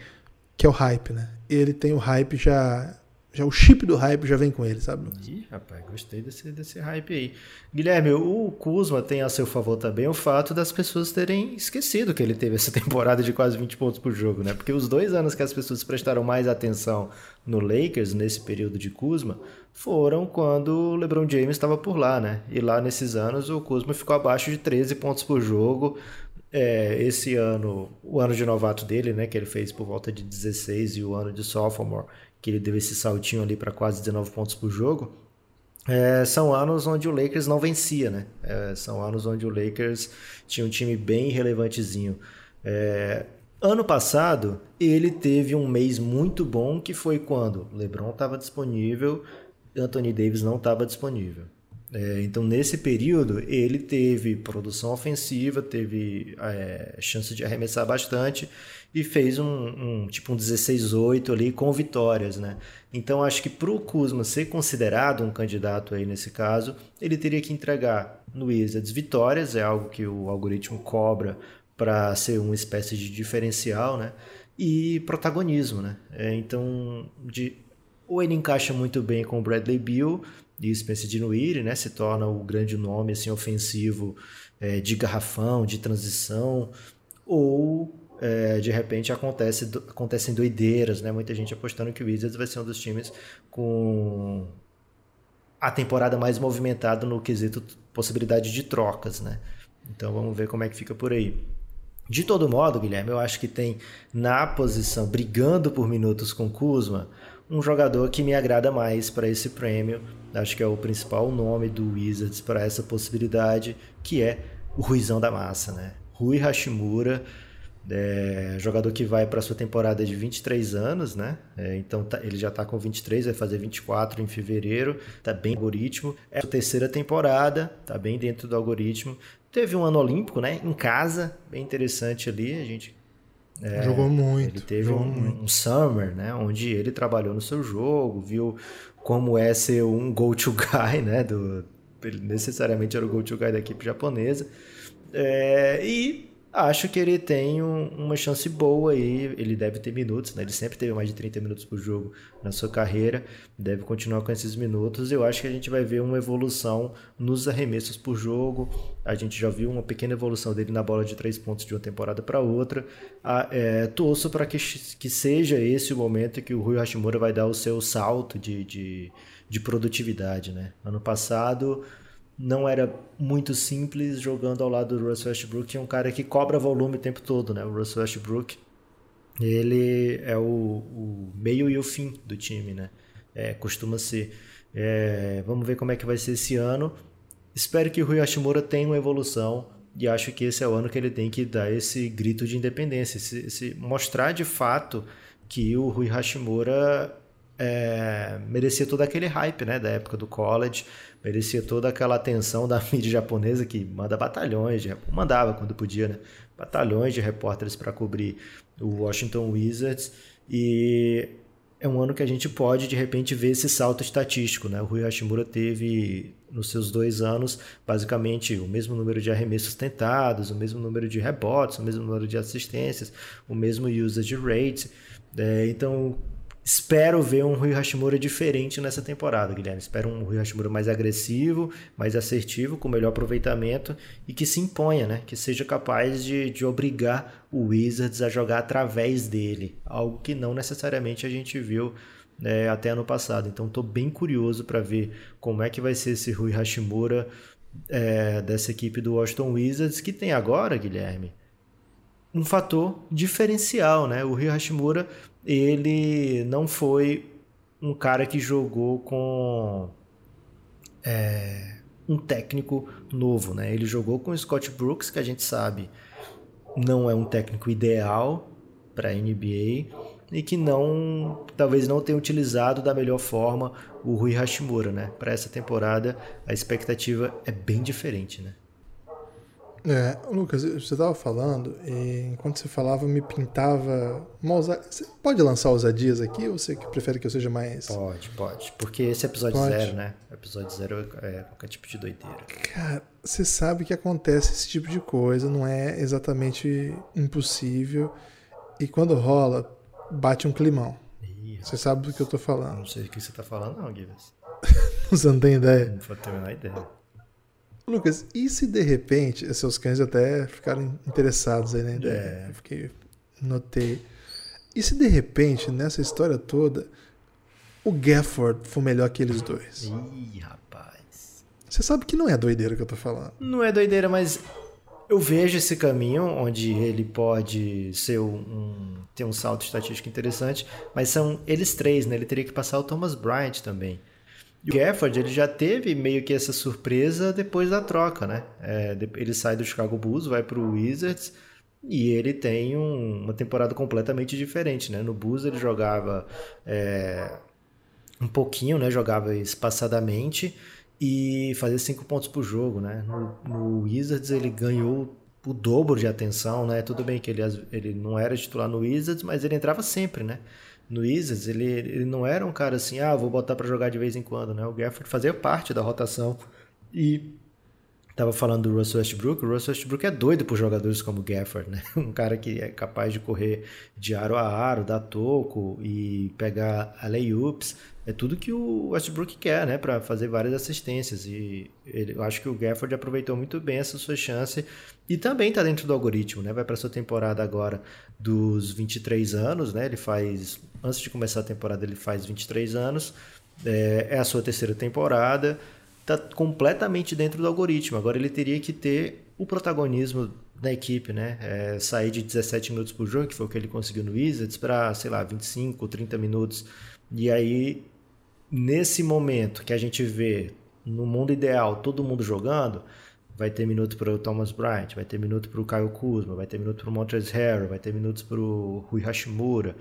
que é o hype, né? Ele tem o hype já já o chip do hype já vem com ele, sabe? Ih, rapaz, gostei desse, desse hype aí. Guilherme, o Kuzma tem a seu favor também o fato das pessoas terem esquecido que ele teve essa temporada de quase 20 pontos por jogo, né? Porque os dois anos que as pessoas prestaram mais atenção no Lakers, nesse período de Kuzma, foram quando o LeBron James estava por lá, né? E lá nesses anos o Kuzma ficou abaixo de 13 pontos por jogo. É, esse ano, o ano de novato dele, né, que ele fez por volta de 16 e o ano de sophomore, que ele deu esse saltinho ali para quase 19 pontos por jogo, é, são anos onde o Lakers não vencia, né? É, são anos onde o Lakers tinha um time bem relevantezinho. É, ano passado, ele teve um mês muito bom, que foi quando LeBron estava disponível, Anthony Davis não estava disponível. É, então, nesse período, ele teve produção ofensiva, teve é, chance de arremessar bastante e fez um, um tipo um 16-8 ali com vitórias, né? Então, acho que para o Kuzma ser considerado um candidato aí nesse caso, ele teria que entregar no Wizards vitórias, é algo que o algoritmo cobra para ser uma espécie de diferencial, né? E protagonismo, né? É, então, de, ou ele encaixa muito bem com o Bradley Beal e Spencer Dinwiddie, né, se torna o grande nome assim ofensivo é, de garrafão, de transição, ou é, de repente acontece acontecem doideiras, né? Muita gente apostando que o Wizards vai ser um dos times com a temporada mais movimentada no quesito possibilidade de trocas, né? Então vamos ver como é que fica por aí. De todo modo, Guilherme, eu acho que tem na posição brigando por minutos com Kuzma um jogador que me agrada mais para esse prêmio. Acho que é o principal nome do Wizards para essa possibilidade, que é o Ruizão da Massa, né? Rui Hashimura, é, jogador que vai para sua temporada de 23 anos, né? É, então tá, ele já está com 23, vai fazer 24 em fevereiro, tá bem no algoritmo. É a terceira temporada, tá bem dentro do algoritmo. Teve um ano olímpico, né? Em casa, bem interessante ali. A gente é, jogou muito. Ele teve um, muito. um, summer, né, onde ele trabalhou no seu jogo, viu como é ser um go-to guy, né, do, ele necessariamente era o go-to guy da equipe japonesa. É, e acho que ele tem um, uma chance boa aí. Ele deve ter minutos, né? Ele sempre teve mais de 30 minutos por jogo na sua carreira. Deve continuar com esses minutos. Eu acho que a gente vai ver uma evolução nos arremessos por jogo. A gente já viu uma pequena evolução dele na bola de três pontos de uma temporada para outra. Ah, é, torço para que, que seja esse o momento que o Rui Hashimura vai dar o seu salto de, de, de produtividade, né? Ano passado não era muito simples jogando ao lado do Russell Westbrook, é um cara que cobra volume o tempo todo, né? O Russell Westbrook, ele é o, o meio e o fim do time, né? É, costuma ser. É, vamos ver como é que vai ser esse ano. Espero que o Rui Hashimura tenha uma evolução e acho que esse é o ano que ele tem que dar esse grito de independência, esse mostrar de fato que o Rui Hashimura é, merecia todo aquele hype né, da época do college, merecia toda aquela atenção da mídia japonesa que manda batalhões, de, mandava quando podia, né, batalhões de repórteres para cobrir o Washington Wizards e é um ano que a gente pode, de repente, ver esse salto estatístico. Né? O Rui Hashimura teve, nos seus dois anos, basicamente o mesmo número de arremessos tentados, o mesmo número de rebotes, o mesmo número de assistências, o mesmo usage rate. É, então, Espero ver um Rui Hashimura diferente nessa temporada, Guilherme. Espero um Rui Hashimura mais agressivo, mais assertivo, com melhor aproveitamento e que se imponha, né? Que seja capaz de, de obrigar o Wizards a jogar através dele. Algo que não necessariamente a gente viu né, até ano passado. Então estou bem curioso para ver como é que vai ser esse Rui Hashimura é, dessa equipe do Washington Wizards, que tem agora, Guilherme, um fator diferencial, né? O Rui Hashimura ele não foi um cara que jogou com é, um técnico novo, né? Ele jogou com o Scott Brooks, que a gente sabe não é um técnico ideal para a NBA e que não talvez não tenha utilizado da melhor forma o Rui Hashimura, né? Para essa temporada a expectativa é bem diferente, né? É, Lucas, você estava falando, e enquanto você falava, me pintava uma ousa... Você pode lançar ousadias aqui ou você que prefere que eu seja mais. Pode, pode. Porque esse é episódio pode. zero, né? Episódio zero é qualquer tipo de doideira. Cara, você sabe que acontece esse tipo de coisa, não é exatamente impossível. E quando rola, bate um climão. Ih, você sabe do que eu tô falando. Não sei do que você tá falando, não, Guilherme. você não tem ideia? Não vou ter a menor ideia. Lucas, e se de repente, seus cães até ficaram interessados aí na ideia? É. Eu fiquei, notei. E se de repente, nessa história toda, o Gafford for melhor que eles dois? Ih, rapaz. Você sabe que não é doideira que eu tô falando. Não é doideira, mas eu vejo esse caminho onde ele pode ser um, ter um salto estatístico interessante, mas são eles três, né? Ele teria que passar o Thomas Bryant também. O Gafford ele já teve meio que essa surpresa depois da troca, né? É, ele sai do Chicago Bulls, vai para o Wizards e ele tem um, uma temporada completamente diferente, né? No Bulls ele jogava é, um pouquinho, né? Jogava espaçadamente e fazia cinco pontos por jogo, né? No, no Wizards ele ganhou o dobro de atenção, né? Tudo bem que ele, ele não era titular no Wizards, mas ele entrava sempre, né? No Wizards, ele, ele não era um cara assim, ah, vou botar para jogar de vez em quando, né? O Gafford fazia parte da rotação e tava falando do Russell Westbrook, o Russell Westbrook é doido por jogadores como o Gafford, né? Um cara que é capaz de correr de aro a aro, dar toco e pegar alley-oops, é tudo que o Westbrook quer, né, para fazer várias assistências e ele, eu acho que o Gafford aproveitou muito bem essa sua chance e também está dentro do algoritmo, né? Vai para sua temporada agora dos 23 anos, né? Ele faz antes de começar a temporada ele faz 23 anos, é, é a sua terceira temporada, está completamente dentro do algoritmo. Agora ele teria que ter o protagonismo da equipe, né? É, sair de 17 minutos por jogo, que foi o que ele conseguiu no Wizards, para, sei lá, 25, 30 minutos. E aí nesse momento que a gente vê no mundo ideal todo mundo jogando, vai ter minuto para o Thomas Bryant, vai ter minuto para o Kyle Kuzma, vai ter minuto para o Montrezl Harrell, vai ter minutos para o Rui Hashimura,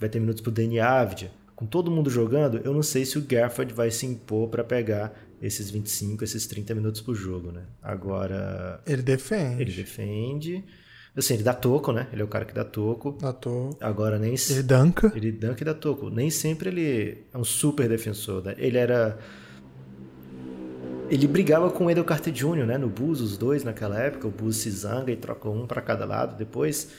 vai ter minutos para o Danny Avdia. Com todo mundo jogando, eu não sei se o Gafford vai se impor para pegar esses 25, esses 30 minutos por jogo, né? Agora... Ele defende. Ele defende... Assim, ele dá toco, né? Ele é o cara que dá toco. Dá toco. Agora nem Ele danca. Ele danca e dá toco. Nem sempre ele é um super defensor. Né? Ele era. Ele brigava com o Edel Carter Jr., né? No Bulls, os dois naquela época. O Bulls se zanga e troca um para cada lado depois.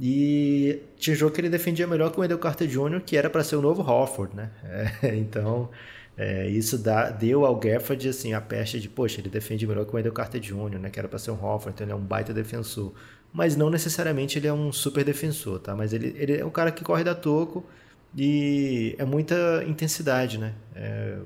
E tinha jogo que ele defendia melhor com o Edel Carter Jr., que era para ser o novo Hofford, né? É, então, é, isso dá, deu ao Gafford assim, a peste de, poxa, ele defende melhor que o Edel Carter Jr., né? Que era para ser um Hofford, então ele é um baita defensor mas não necessariamente ele é um super defensor, tá? Mas ele, ele é um cara que corre da toco e é muita intensidade, né? É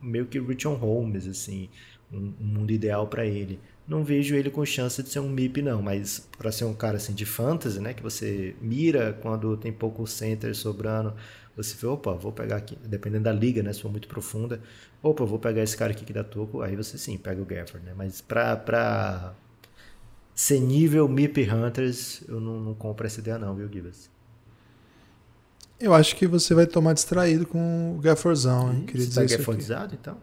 meio que Richard Holmes, assim, um, um mundo ideal para ele. Não vejo ele com chance de ser um MIP, não, mas para ser um cara assim de fantasy, né? Que você mira quando tem pouco center sobrando, você vê, opa, vou pegar aqui, dependendo da liga, né? Se for muito profunda, opa, vou pegar esse cara aqui que dá toco, aí você sim pega o Gafford, né? Mas pra, pra ser nível MIP Hunters, eu não, não compro essa ideia não, viu, Gibas? Eu acho que você vai tomar distraído com o Gafforzão, hein? Queria você dizer tá gaffordizado, então?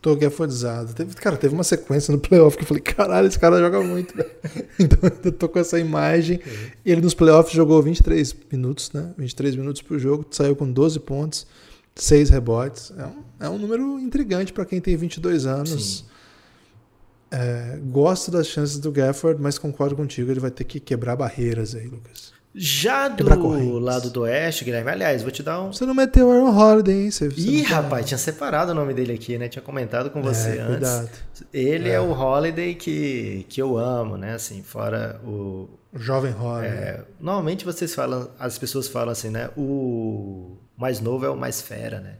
Tô Gaffordizado. Teve, cara, teve uma sequência no playoff que eu falei, caralho, esse cara joga muito, velho. Então eu tô com essa imagem. E ele nos playoffs jogou 23 minutos, né? 23 minutos pro jogo, saiu com 12 pontos, 6 rebotes. É um, é um número intrigante para quem tem 22 anos. É, gosto das chances do Gafford, mas concordo contigo, ele vai ter que quebrar barreiras aí, Lucas. Já do lado do oeste, Guilherme, aliás, vou te dar um. Você não meteu o Aaron Holiday, hein? Você, você Ih, rapaz, tinha separado o nome dele aqui, né? Tinha comentado com você é, antes. Cuidado. Ele é. é. o Holiday que, que eu amo, né? Assim, fora o. O jovem Holiday. É, normalmente vocês falam, as pessoas falam assim, né? O mais novo é o mais fera, né?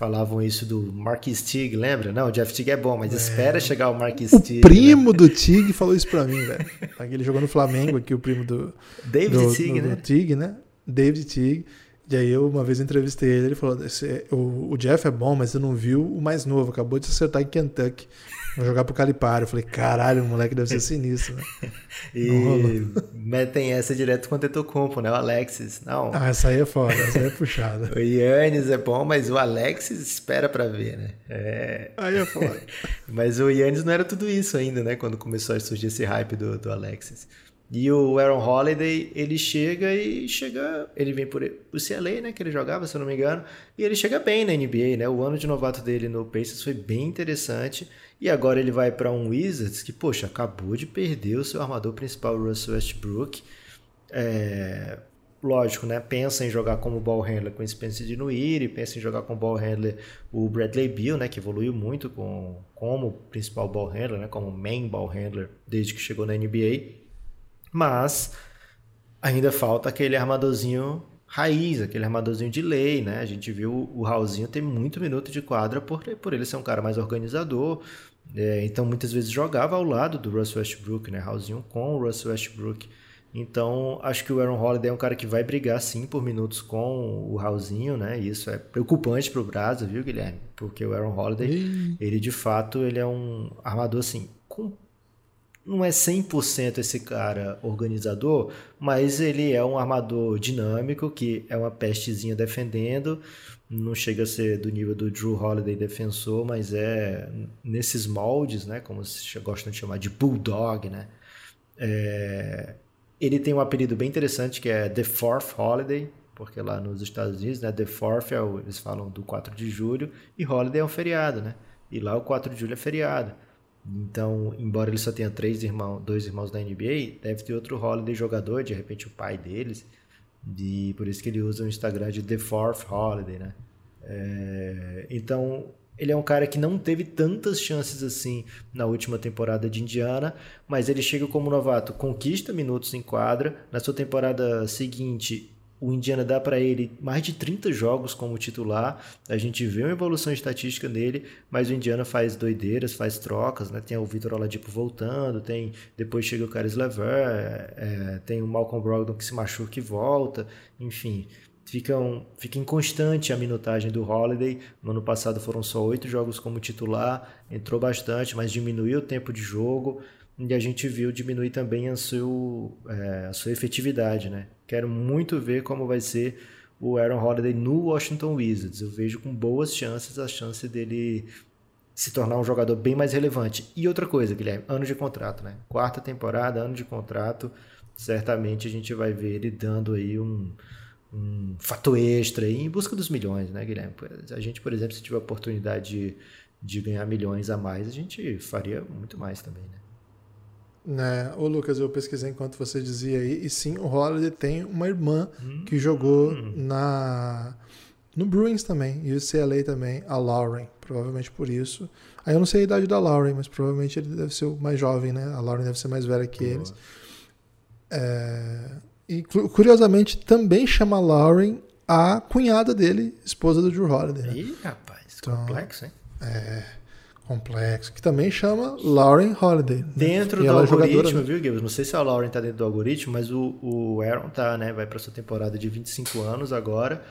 Falavam isso do Marquis Tig, lembra? Não, o Jeff Tig é bom, mas é. espera chegar o Marquis o Tig. O primo né? do Tig falou isso pra mim, velho. Ele jogou no Flamengo aqui, o primo do. David do, Tig, do, né? Do Tig, né? David Tig. E aí eu uma vez entrevistei ele, ele falou: o, o Jeff é bom, mas você não viu o mais novo, acabou de acertar em Kentucky. Vou jogar pro Calipari. Eu falei, caralho, o moleque deve ser sinistro, né? e metem essa direto com o Tetocompo, né? O Alexis. Não. Ah, essa aí é foda, essa aí é puxada. o Yannis é bom, mas o Alexis espera pra ver, né? É... Aí é foda. mas o Yannis não era tudo isso ainda, né? Quando começou a surgir esse hype do, do Alexis. E o Aaron Holiday, ele chega e chega. Ele vem por o CLA, né? Que ele jogava, se eu não me engano. E ele chega bem na NBA, né? O ano de novato dele no Pacers foi bem interessante. E agora ele vai para um Wizards que, poxa, acabou de perder o seu armador principal, Russell Westbrook. É, lógico, né? Pensa em jogar como ball handler com Spencer Dinwiddie, pensa em jogar como ball handler o Bradley Beal, né? Que evoluiu muito com, como principal ball handler, né? Como main ball handler desde que chegou na NBA. Mas ainda falta aquele armadorzinho raiz, aquele armadorzinho de lei, né? A gente viu o Raulzinho ter muito minuto de quadra por, por ele ser um cara mais organizador. É, então muitas vezes jogava ao lado do Russell Westbrook, né? Raulzinho com o Russell Westbrook. Então, acho que o Aaron Holiday é um cara que vai brigar sim por minutos com o Raulzinho, né? E isso é preocupante para o Brasa, viu, Guilherme? Porque o Aaron Holiday, ele de fato, ele é um armador assim, com não é 100% esse cara organizador, mas ele é um armador dinâmico, que é uma pestezinha defendendo, não chega a ser do nível do Drew Holiday defensor, mas é nesses moldes, né, como se gostam de chamar de bulldog, né, é, ele tem um apelido bem interessante que é The Fourth Holiday, porque lá nos Estados Unidos, né, The Fourth é o, eles falam do 4 de julho e Holiday é um feriado, né, e lá o 4 de julho é feriado. Então, embora ele só tenha três irmãos, dois irmãos da NBA, deve ter outro Holiday jogador, de repente o pai deles. E por isso que ele usa o Instagram de The Fourth Holiday, né? É, então, ele é um cara que não teve tantas chances assim na última temporada de Indiana, mas ele chega como novato, conquista minutos em quadra. Na sua temporada seguinte, o Indiana dá para ele mais de 30 jogos como titular. A gente vê uma evolução estatística nele, mas o Indiana faz doideiras, faz trocas, né? Tem o Vitor Oladipo voltando, tem depois chega o Caris Lever, é, tem o Malcolm Brogdon que se machuca e volta, enfim. Fica, um, fica inconstante a minutagem do Holiday. No ano passado foram só oito jogos como titular, entrou bastante, mas diminuiu o tempo de jogo e a gente viu diminuir também a, seu, é, a sua efetividade, né? Quero muito ver como vai ser o Aaron Holiday no Washington Wizards. Eu vejo com boas chances a chance dele se tornar um jogador bem mais relevante. E outra coisa, Guilherme, ano de contrato, né? Quarta temporada, ano de contrato, certamente a gente vai ver ele dando aí um, um fato extra aí em busca dos milhões, né, Guilherme? A gente, por exemplo, se tiver a oportunidade de, de ganhar milhões a mais, a gente faria muito mais também, né? Né? Ô Lucas, eu pesquisei enquanto você dizia aí, e sim, o Holiday tem uma irmã hum, que jogou hum. na no Bruins também, e o CLA também, a Lauren, provavelmente por isso. Aí eu não sei a idade da Lauren, mas provavelmente ele deve ser o mais jovem, né? A Lauren deve ser mais velha que Boa. eles. É... E curiosamente também chama Lauren a cunhada dele, esposa do Drew Holiday. Né? Ih, rapaz, então, complexo, hein? É complexo, que também chama Lauren Holiday. Né? Dentro do é algoritmo, viu, Gibbs? Não sei se a Lauren tá dentro do algoritmo, mas o, o Aaron tá, né? Vai para sua temporada de 25 anos agora.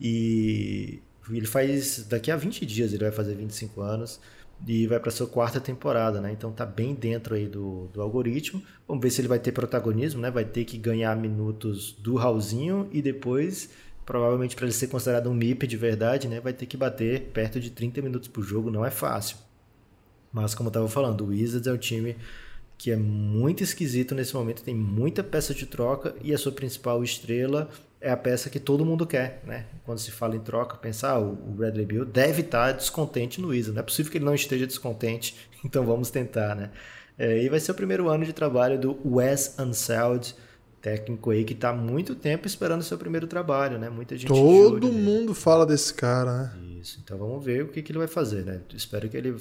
E ele faz. Daqui a 20 dias ele vai fazer 25 anos. E vai para sua quarta temporada, né? Então tá bem dentro aí do, do algoritmo. Vamos ver se ele vai ter protagonismo, né? Vai ter que ganhar minutos do Raulzinho e depois provavelmente para ele ser considerado um MIP de verdade, né, vai ter que bater perto de 30 minutos por jogo, não é fácil. Mas como eu tava falando, o Wizards é um time que é muito esquisito nesse momento, tem muita peça de troca e a sua principal estrela é a peça que todo mundo quer, né? Quando se fala em troca, pensar, ah, o Bradley Bill deve estar descontente no Wizards, não é possível que ele não esteja descontente, então vamos tentar, né? É, e vai ser o primeiro ano de trabalho do Wes Unseld, técnico aí que está muito tempo esperando seu primeiro trabalho, né? Muita gente Todo mundo fala desse cara, né? Isso, então vamos ver o que, que ele vai fazer, né? Espero que ele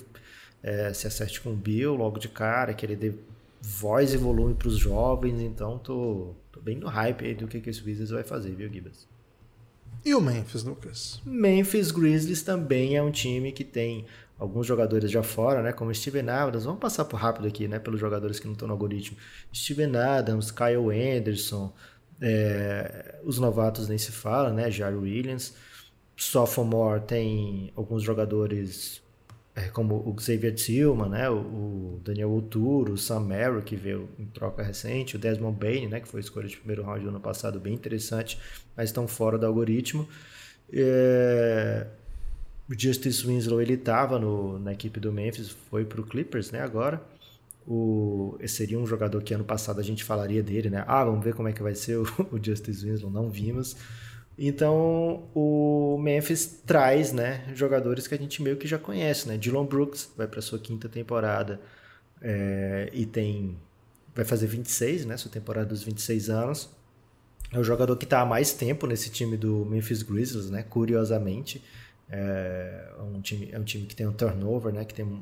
é, se acerte com o Bill logo de cara, que ele dê voz e volume para os jovens, então tô, tô, bem no hype aí do que, que esse Wizards vai fazer, viu, Gibas? E o Memphis, Lucas? Memphis Grizzlies também é um time que tem alguns jogadores já fora, né, como Steven Adams, vamos passar por rápido aqui, né, pelos jogadores que não estão no algoritmo. Steven Adams, Kyle Anderson, é, os novatos nem se fala, né, Jair Williams. Sophomore tem alguns jogadores é, como o Xavier Tillman, né, o, o Daniel Oturo, o Sam Merrill, que veio em troca recente, o Desmond Bain, né, que foi escolha de primeiro round do ano passado, bem interessante, mas estão fora do algoritmo. É, o Justice Winslow ele estava na equipe do Memphis, foi para o Clippers, né? Agora, o, esse seria um jogador que ano passado a gente falaria dele, né? Ah, vamos ver como é que vai ser o, o Justice Winslow, não vimos. Então, o Memphis traz, né, jogadores que a gente meio que já conhece, né? Dylan Brooks vai para sua quinta temporada é, e tem vai fazer 26, né, sua temporada dos 26 anos. É o jogador que está há mais tempo nesse time do Memphis Grizzlies, né? Curiosamente, é um time, é um time que tem um turnover, né? Que tem um,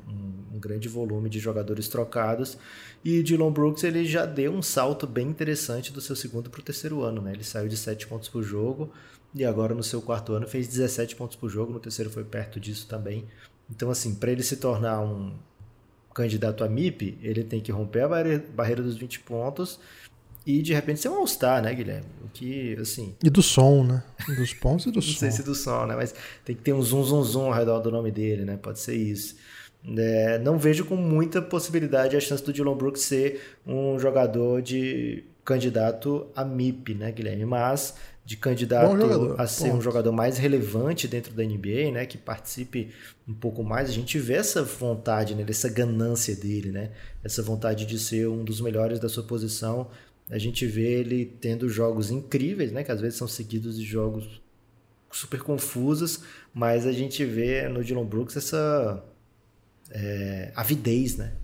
um grande volume de jogadores trocados. E o Dylan Brooks ele já deu um salto bem interessante do seu segundo para o terceiro ano, né? Ele saiu de 7 pontos por jogo e agora no seu quarto ano fez 17 pontos por jogo. No terceiro foi perto disso também. Então, assim, para ele se tornar um candidato a MIP, ele tem que romper a barreira dos 20 pontos e de repente ser um All-Star, né, Guilherme? O que, assim. E do som, né? Dos pontos e do não som. Não sei se do som, né? Mas tem que ter um zoom, zoom, zoom ao redor do nome dele, né? Pode ser isso. É, não vejo com muita possibilidade a chance do Dylan Brooks ser um jogador de candidato a MIP, né, Guilherme? Mas de candidato jogador, a ser ponto. um jogador mais relevante dentro da NBA, né, que participe um pouco mais, a gente vê essa vontade, né, essa ganância dele, né, essa vontade de ser um dos melhores da sua posição, a gente vê ele tendo jogos incríveis, né? Que às vezes são seguidos de jogos super confusos, mas a gente vê no Dylan Brooks essa é, avidez, né?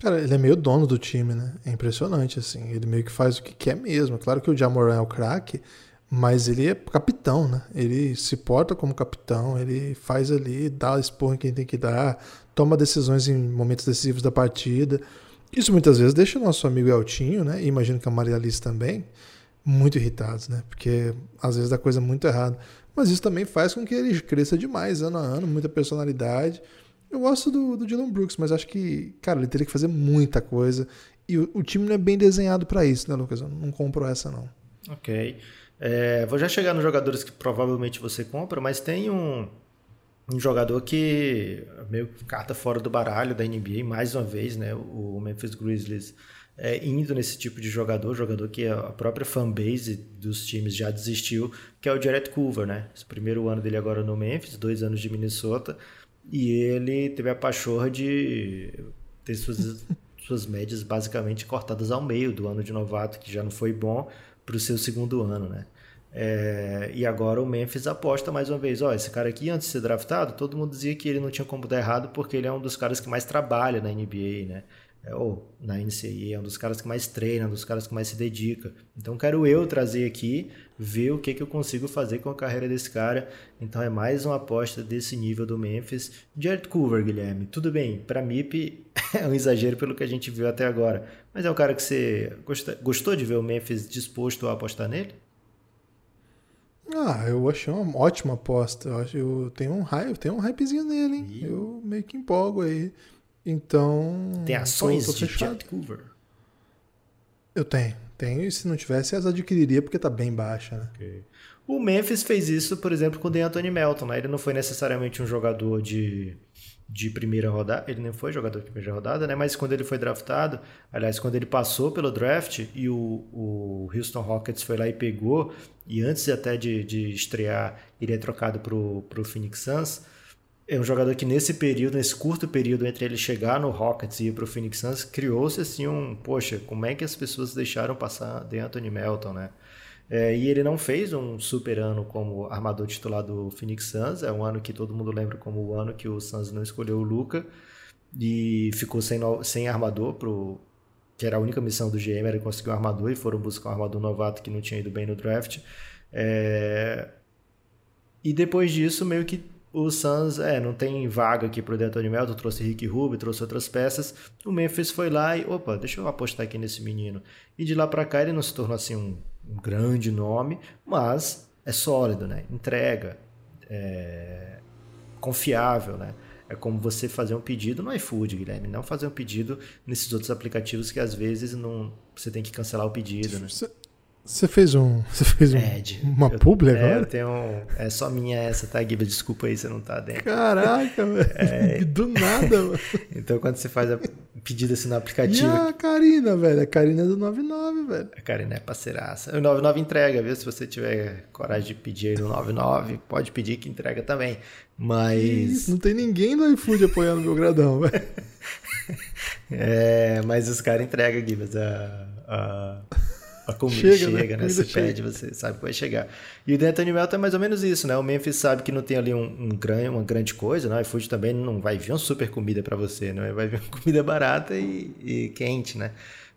Cara, ele é meio dono do time, né? É impressionante, assim. Ele meio que faz o que quer mesmo. Claro que o Jamoran é o craque, mas ele é capitão, né? Ele se porta como capitão, ele faz ali, dá expor em quem tem que dar, toma decisões em momentos decisivos da partida. Isso muitas vezes deixa o nosso amigo Eltinho, né? E imagino que a Maria Alice também, muito irritados, né? Porque às vezes dá coisa muito errada. Mas isso também faz com que ele cresça demais ano a ano, muita personalidade. Eu gosto do, do Dylan Brooks, mas acho que, cara, ele teria que fazer muita coisa. E o, o time não é bem desenhado para isso, né, Lucas? Eu não compro essa, não. Ok. É, vou já chegar nos jogadores que provavelmente você compra, mas tem um, um jogador que meio carta fora do baralho da NBA mais uma vez, né? O Memphis Grizzlies é, indo nesse tipo de jogador, jogador que a própria fanbase dos times já desistiu, que é o Jared Culver, né? Esse primeiro ano dele agora no Memphis, dois anos de Minnesota, e ele teve a pachorra de ter suas, suas médias basicamente cortadas ao meio do ano de novato, que já não foi bom, para o seu segundo ano, né? É, e agora o Memphis aposta mais uma vez. Ó, esse cara aqui, antes de ser draftado, todo mundo dizia que ele não tinha como dar errado porque ele é um dos caras que mais trabalha na NBA, né? É, ou na NCAA, é um dos caras que mais treina, um dos caras que mais se dedica. Então quero eu trazer aqui, ver o que, que eu consigo fazer com a carreira desse cara. Então é mais uma aposta desse nível do Memphis. Jared Coover, Guilherme, tudo bem, para MIP é um exagero pelo que a gente viu até agora. Mas é um cara que você gostou de ver o Memphis disposto a apostar nele? Ah, eu achei uma ótima aposta. Eu, acho, eu tenho um hype, tenho um hypezinho nele, hein? E... Eu meio que empolgo aí. Então. Tem ações tô de Jet Coover? Eu tenho. Tenho, e se não tivesse, as adquiriria porque tá bem baixa, né? Okay. O Memphis fez isso, por exemplo, com o Anthony Melton, né? Ele não foi necessariamente um jogador de de primeira rodada, ele nem foi jogador de primeira rodada, né? Mas quando ele foi draftado, aliás, quando ele passou pelo draft e o, o Houston Rockets foi lá e pegou, e antes até de, de estrear, ele é trocado pro, pro Phoenix Suns, é um jogador que nesse período, nesse curto período entre ele chegar no Rockets e ir para o Phoenix Suns, criou-se assim um, poxa, como é que as pessoas deixaram passar de Anthony Melton, né? É, e ele não fez um super ano como armador titular do Phoenix Suns, é um ano que todo mundo lembra como o ano que o Suns não escolheu o Luca e ficou sem, sem armador pro que era a única missão do GM era conseguir um armador e foram buscar um armador novato que não tinha ido bem no draft. É... E depois disso, meio que o Suns, é, não tem vaga aqui pro D'Antoni Melton, trouxe Rick Rubio, trouxe outras peças. O Memphis foi lá e, opa, deixa eu apostar aqui nesse menino. E de lá para cá ele não se tornou assim um, um, grande nome, mas é sólido, né? Entrega, é confiável, né? É como você fazer um pedido no iFood, Guilherme, não fazer um pedido nesses outros aplicativos que às vezes não você tem que cancelar o pedido, né? Você fez um. Você fez um, uma publi eu, agora? É, eu tenho um, É só minha essa, tá, Guiba? Desculpa aí, você não tá dentro. Caraca, velho. É, Do nada, mano. Então, quando você faz a pedido assim no aplicativo. E a Karina, velho? A Karina é do 99, velho. A Karina é parceiraça. O 99 entrega, viu? Se você tiver coragem de pedir aí no 99, pode pedir que entrega também. Mas. Isso, não tem ninguém do iFood apoiando o meu gradão, velho. é, mas os caras entregam, Guibas. A. a a comida chega, né? chega né? Você chega. pede, você sabe que vai chegar. E o D'Anthony Melton é mais ou menos isso, né? O Memphis sabe que não tem ali um, um grande, uma grande coisa, né? O iFood também não vai vir uma super comida para você, né? Vai vir uma comida barata e, e quente, né?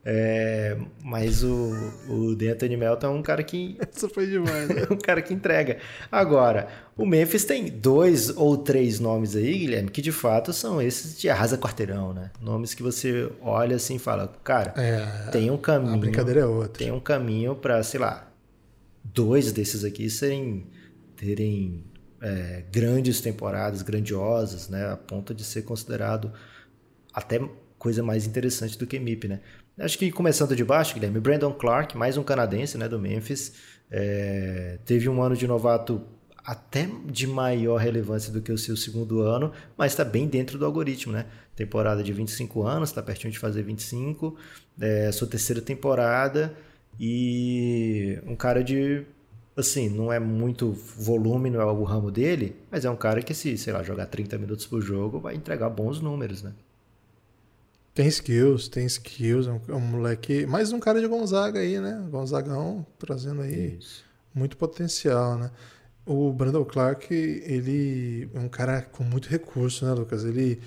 É, mas o, o D'Anthony Melton é um cara que. Isso foi demais. Né? um cara que entrega. Agora, o Memphis tem dois ou três nomes aí, Guilherme, que de fato são esses de arrasa quarteirão, né? Nomes que você olha assim e fala, cara, é, tem um caminho. A brincadeira é outra. Tem um caminho para, sei lá, dois desses aqui serem. terem é, grandes temporadas, grandiosas, né? A ponto de ser considerado até coisa mais interessante do que MIP, né? Acho que começando de baixo, Guilherme, Brandon Clark, mais um canadense né, do Memphis, é, teve um ano de novato até de maior relevância do que o seu segundo ano, mas está bem dentro do algoritmo, né? Temporada de 25 anos, está pertinho de fazer 25, é, sua terceira temporada e um cara de assim, não é muito volume, não é o ramo dele, mas é um cara que se, sei lá, jogar 30 minutos por jogo, vai entregar bons números, né? Tem skills, tem skills. É um, é um, moleque. Mais um cara de Gonzaga aí, né? Gonzagão trazendo aí Isso. muito potencial, né? O Brandon Clark, ele é um cara com muito recurso, né, Lucas? Ele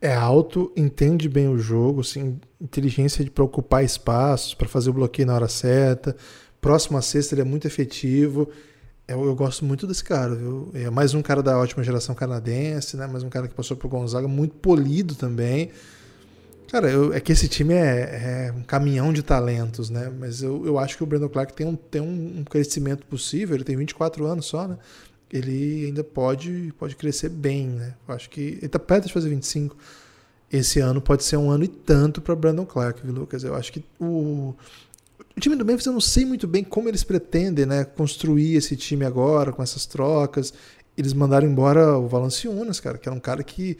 é alto, entende bem o jogo, assim, inteligência de ocupar espaços, para fazer o bloqueio na hora certa. Próximo a sexta, ele é muito efetivo. Eu, eu, gosto muito desse cara, viu? É mais um cara da ótima geração canadense, né? Mais um cara que passou por Gonzaga, muito polido também. Cara, eu, é que esse time é, é, um caminhão de talentos, né? Mas eu, eu acho que o Brandon Clark tem, um, tem um crescimento possível, ele tem 24 anos só, né? Ele ainda pode, pode crescer bem, né? Eu acho que ele tá perto de fazer 25. Esse ano pode ser um ano e tanto para Brandon Clark, viu, Lucas? Eu acho que o, o time do Memphis eu não sei muito bem como eles pretendem, né, construir esse time agora com essas trocas. Eles mandaram embora o Valanciunas, cara, que era um cara que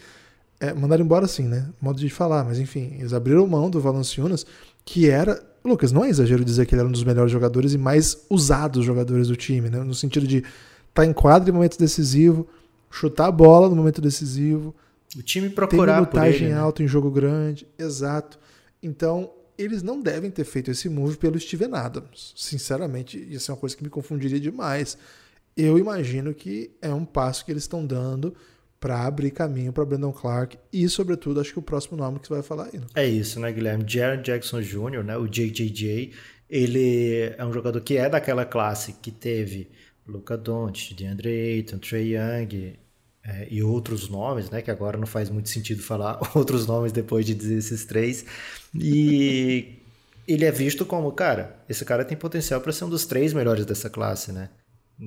é, mandaram embora assim, né? Modo de falar, mas enfim, eles abriram mão do Valanciunas, que era. Lucas, não é exagero dizer que ele era um dos melhores jogadores e mais usados jogadores do time, né? No sentido de estar tá em quadra em momento decisivo, chutar a bola no momento decisivo. O time procurar ter minutagem ele, né? alta em jogo grande, exato. Então, eles não devem ter feito esse move pelo Steven Adams. Sinceramente, isso é uma coisa que me confundiria demais. Eu imagino que é um passo que eles estão dando para abrir caminho para Brandon Clark e, sobretudo, acho que o próximo nome que você vai falar aí. Né? É isso, né, Guilherme? Jared Jackson Jr., né, o JJJ, ele é um jogador que é daquela classe que teve Luca Doncic, DeAndre Ayton, Trey Young é, e outros nomes, né, que agora não faz muito sentido falar outros nomes depois de dizer esses três. E ele é visto como, cara, esse cara tem potencial para ser um dos três melhores dessa classe, né?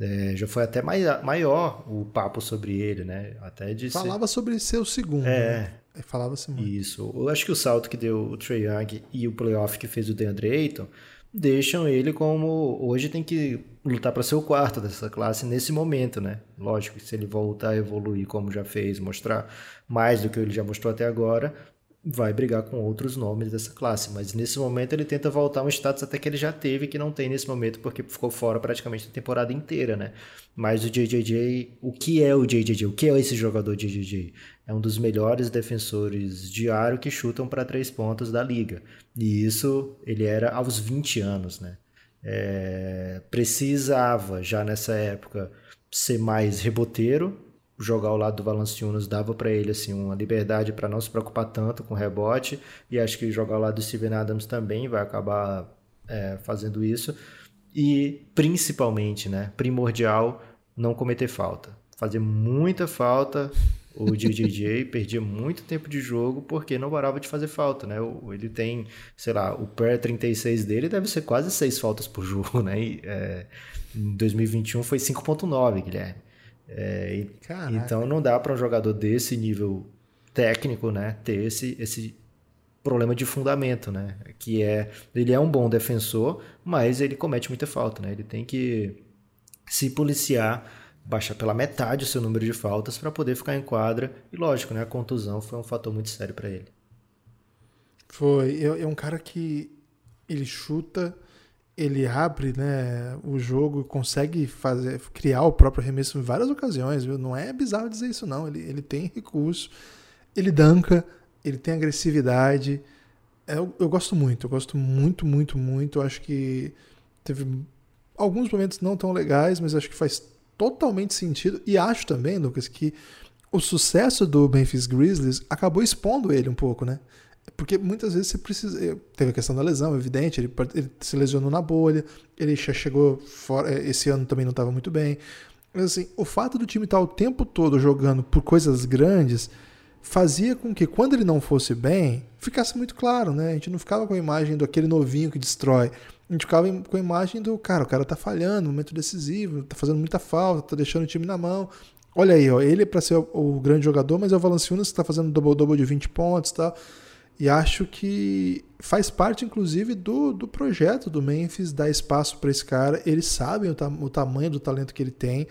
É, já foi até mai, maior o papo sobre ele, né? Até de Falava ser... sobre ser o segundo. É. Né? Falava-se muito. Isso. Eu acho que o salto que deu o Trey Young e o playoff que fez o DeAndre Ayton deixam ele como hoje tem que lutar para ser o quarto dessa classe nesse momento, né? Lógico que se ele voltar a evoluir como já fez, mostrar mais do que ele já mostrou até agora, vai brigar com outros nomes dessa classe. Mas nesse momento ele tenta voltar um status até que ele já teve, que não tem nesse momento, porque ficou fora praticamente a temporada inteira, né? Mas o JJJ, o que é o JJJ? O que é esse jogador JJJ? É um dos melhores defensores de aro que chutam para três pontos da liga. E isso ele era aos 20 anos, né? É, precisava já nessa época ser mais reboteiro, jogar ao lado do Valanciunas dava para ele assim uma liberdade para não se preocupar tanto com rebote e acho que jogar ao lado do Steven Adams também vai acabar é, fazendo isso e principalmente, né, primordial não cometer falta, fazer muita falta. O JJJ perdia muito tempo de jogo porque não parava de fazer falta, né? Ele tem, sei lá, o per 36 dele deve ser quase 6 faltas por jogo, né? E, é, em 2021 foi 5.9, Guilherme. É, então não dá para um jogador desse nível técnico, né, ter esse, esse problema de fundamento, né, que é ele é um bom defensor, mas ele comete muita falta, né, ele tem que se policiar, baixar pela metade o seu número de faltas para poder ficar em quadra. E lógico, né, a contusão foi um fator muito sério para ele. Foi, é, é um cara que ele chuta ele abre né, o jogo, consegue fazer, criar o próprio arremesso em várias ocasiões, viu? Não é bizarro dizer isso, não. Ele, ele tem recurso, ele danca, ele tem agressividade. Eu, eu gosto muito, eu gosto muito, muito, muito. Eu acho que teve alguns momentos não tão legais, mas acho que faz totalmente sentido. E acho também, Lucas, que o sucesso do Memphis Grizzlies acabou expondo ele um pouco, né? Porque muitas vezes você precisa. Eh, teve a questão da lesão, evidente, ele, ele se lesionou na bolha, ele já chegou fora. Eh, esse ano também não estava muito bem. Mas assim, o fato do time estar o tempo todo jogando por coisas grandes fazia com que quando ele não fosse bem, ficasse muito claro, né? A gente não ficava com a imagem do aquele novinho que destrói. A gente ficava com a imagem do cara, o cara tá falhando, momento decisivo, tá fazendo muita falta, tá deixando o time na mão. Olha aí, ó, ele é para ser o, o, grande jogador, mas é o Valanciunas que tá fazendo double-double de 20 pontos e tal. E acho que faz parte, inclusive, do, do projeto do Memphis dar espaço para esse cara. Eles sabem o, ta o, tamanho do talento que ele tem.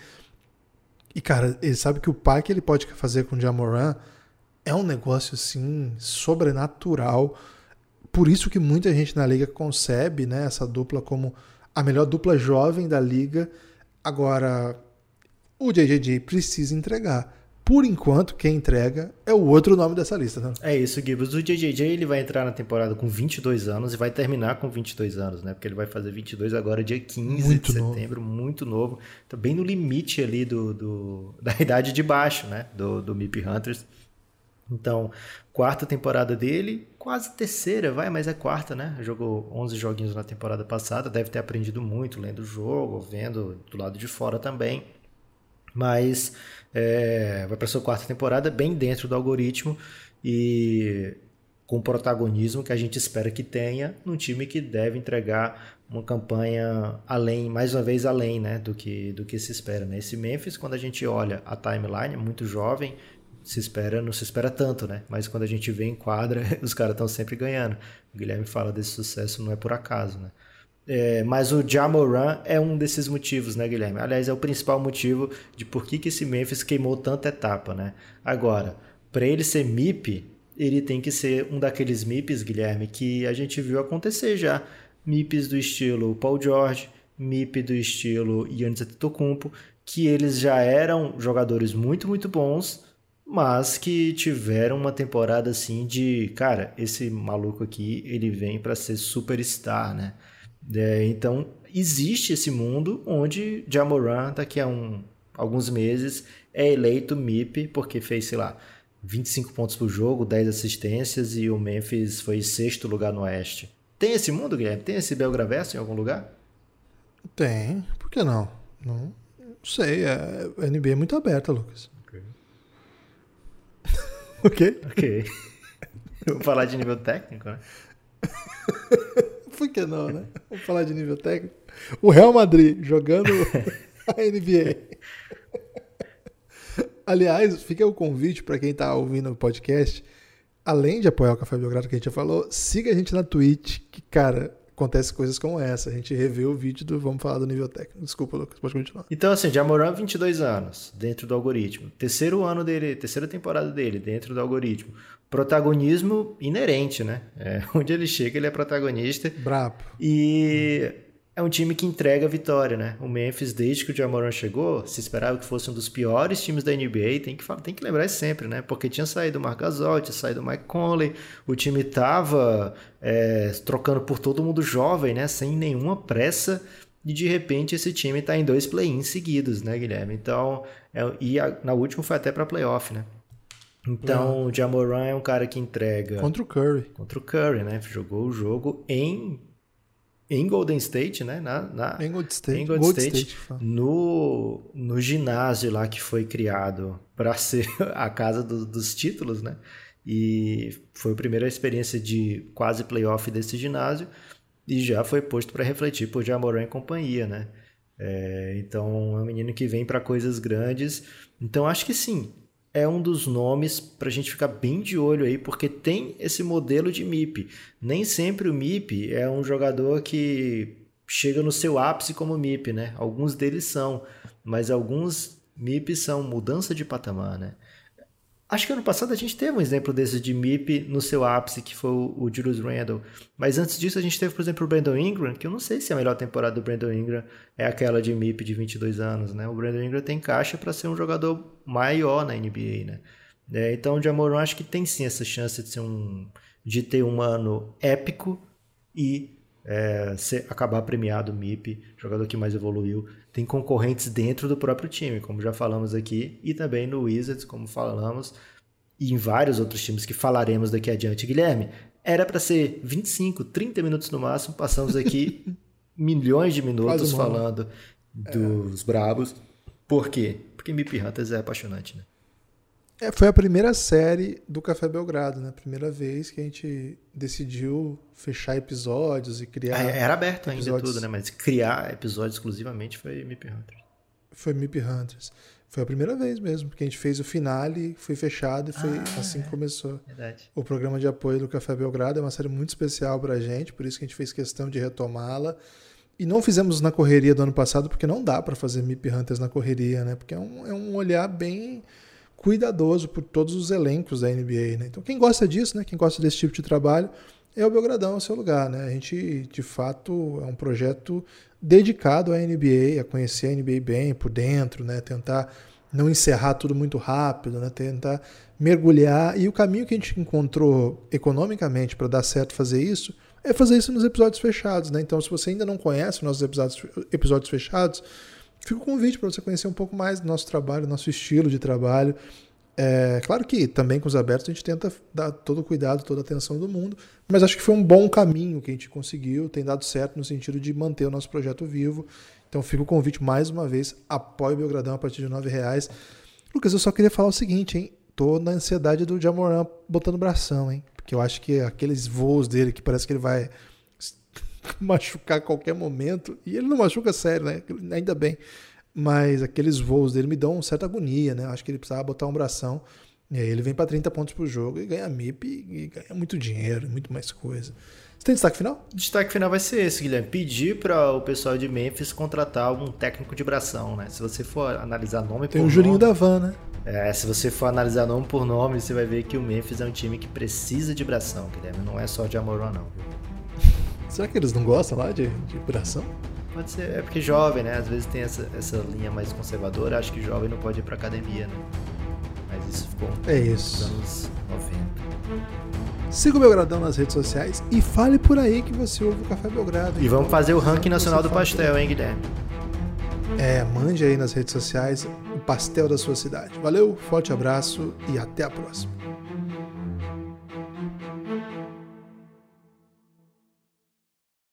E, cara, ele sabe que o pai que ele pode fazer com o Jamoran é um negócio, assim, sobrenatural. Por isso que muita gente na liga concebe né, essa dupla como a melhor dupla jovem da liga. Agora, o JJJ precisa entregar por enquanto, quem entrega é o outro nome dessa lista. Né? É isso, Gibbs. O JJJ ele vai entrar na temporada com 22 anos e vai terminar com 22 anos, né? Porque ele vai fazer 22 agora, dia 15 muito de setembro, novo. muito novo. Tá bem no limite ali do, do, da idade de baixo, né? Do, do MIP Hunters. Então, quarta temporada dele, quase terceira, vai, mas é quarta, né? Jogou 11 joguinhos na temporada passada, deve ter aprendido muito lendo o jogo, vendo do lado de fora também mas é, vai para sua quarta temporada bem dentro do algoritmo e com o protagonismo que a gente espera que tenha num time que deve entregar uma campanha além, mais uma vez além, né, do que do que se espera. Né? Esse Memphis, quando a gente olha a timeline, é muito jovem, se espera, não se espera tanto, né? Mas quando a gente vê em quadra, os caras estão sempre ganhando. O Guilherme fala desse sucesso não é por acaso, né? É, mas o Jamoran é um desses motivos, né, Guilherme? Aliás, é o principal motivo de por que, que esse Memphis queimou tanta etapa, né? Agora, para ele ser MIP, ele tem que ser um daqueles MIPs, Guilherme, que a gente viu acontecer já. MIPs do estilo Paul George, MIP do estilo Giannis Antetokounmpo, que eles já eram jogadores muito, muito bons, mas que tiveram uma temporada assim de, cara, esse maluco aqui, ele vem para ser superstar, né? É, então, existe esse mundo onde Jamoran, daqui a um, alguns meses, é eleito MIP porque fez, sei lá, 25 pontos por jogo, 10 assistências e o Memphis foi sexto lugar no Oeste. Tem esse mundo, Guilherme? Tem esse Belgravesso em algum lugar? Tem. Por que não? Não, não sei. É, a NBA é muito aberta, Lucas. Ok. ok? Ok. Vou falar de nível técnico, né? Por que não, né? Vamos falar de nível técnico. O Real Madrid jogando a NBA. Aliás, fica o convite para quem está ouvindo o podcast. Além de apoiar o Café Belgrado, que a gente já falou, siga a gente na Twitch, que, cara, acontece coisas como essa. A gente revê o vídeo do Vamos Falar do Nível Técnico. Desculpa, Lucas, pode continuar. Então, assim, Jamoran, 22 anos, dentro do algoritmo. Terceiro ano dele, terceira temporada dele, dentro do algoritmo. Protagonismo inerente, né? É, onde ele chega, ele é protagonista. Brabo. E é um time que entrega a vitória, né? O Memphis, desde que o Jamoran chegou, se esperava que fosse um dos piores times da NBA, tem que, tem que lembrar isso sempre, né? Porque tinha saído o Marc Gasol, tinha saído o Mike Conley, o time tava é, trocando por todo mundo jovem, né? Sem nenhuma pressa, e de repente esse time tá em dois play-ins seguidos, né, Guilherme? Então, é, e a, na última foi até para playoff, né? Então, o Jamoran é um cara que entrega... Contra o Curry. Contra o Curry, né? Jogou o jogo em em Golden State, né? Na, na, em Golden State, em Golden State, State no, no ginásio lá que foi criado para ser a casa do, dos títulos, né? E foi a primeira experiência de quase playoff desse ginásio e já foi posto para refletir por Jamoran e companhia, né? É, então é um menino que vem para coisas grandes. Então acho que sim, é um dos nomes para a gente ficar bem de olho aí, porque tem esse modelo de MIP. Nem sempre o MIP é um jogador que chega no seu ápice como MIP, né? Alguns deles são, mas alguns MIP são mudança de patamar, né? Acho que ano passado a gente teve um exemplo desse de MIP no seu ápice, que foi o Julius Randle. Mas antes disso a gente teve, por exemplo, o Brandon Ingram, que eu não sei se a melhor temporada do Brandon Ingram é aquela de MIP de 22 anos, né? O Brandon Ingram tem caixa para ser um jogador maior na NBA, né? É, então o Jamoran acho que tem sim essa chance de ser um de ter um ano épico e é, ser, acabar premiado MIP, jogador que mais evoluiu. Tem concorrentes dentro do próprio time, como já falamos aqui, e também no Wizards, como falamos, e em vários outros times que falaremos daqui adiante. Guilherme, era para ser 25, 30 minutos no máximo, passamos aqui milhões de minutos falando dos é. brabos. Por quê? Porque MIP Hunters é apaixonante, né? É, foi a primeira série do Café Belgrado, né? Primeira vez que a gente decidiu fechar episódios e criar. É, era aberto ainda episódios... tudo, né? Mas criar episódios exclusivamente foi MIP Hunters. Foi MIP Hunters. Foi a primeira vez mesmo, porque a gente fez o finale, foi fechado e foi ah, assim que começou. Verdade. O programa de apoio do Café Belgrado é uma série muito especial pra gente, por isso que a gente fez questão de retomá-la. E não fizemos na correria do ano passado, porque não dá para fazer MIP Hunters na correria, né? Porque é um, é um olhar bem cuidadoso por todos os elencos da NBA. Né? Então, quem gosta disso, né? quem gosta desse tipo de trabalho, é o Belgradão, é o seu lugar. Né? A gente, de fato, é um projeto dedicado à NBA, a conhecer a NBA bem por dentro, né? tentar não encerrar tudo muito rápido, né? tentar mergulhar. E o caminho que a gente encontrou economicamente para dar certo fazer isso é fazer isso nos episódios fechados. Né? Então, se você ainda não conhece os nossos episódios, episódios fechados, fica o convite para você conhecer um pouco mais do nosso trabalho, nosso estilo de trabalho. É, claro que também com os abertos a gente tenta dar todo o cuidado, toda a atenção do mundo, mas acho que foi um bom caminho que a gente conseguiu, tem dado certo no sentido de manter o nosso projeto vivo. Então fica o convite mais uma vez, apoie o Belgradão a partir de R$ reais. Lucas, eu só queria falar o seguinte, hein? Tô na ansiedade do Jamoran botando bração, hein? Porque eu acho que aqueles voos dele que parece que ele vai machucar a qualquer momento. E ele não machuca sério, né? Ainda bem. Mas aqueles voos dele me dão uma certa agonia, né? Acho que ele precisava botar um bração. E aí ele vem para 30 pontos por jogo e ganha MIP e ganha muito dinheiro, muito mais coisa. Você tem destaque final? Destaque final vai ser esse, Guilherme. Pedir para o pessoal de Memphis contratar algum técnico de bração, né? Se você for analisar nome tem por o Julinho da Van, né? É, se você for analisar nome por nome, você vai ver que o Memphis é um time que precisa de bração, Guilherme. Não é só de Amoron, não. Será que eles não gostam lá de, de curação? Pode ser, é porque jovem, né? Às vezes tem essa, essa linha mais conservadora. Acho que jovem não pode ir pra academia, né? Mas isso ficou é isso. nos anos 90. Siga o Belgradão nas redes sociais e fale por aí que você ouve o Café Belgrado. E vamos fazer o ranking nacional do pastel, hein, Guilherme? É, mande aí nas redes sociais o pastel da sua cidade. Valeu, forte abraço e até a próxima.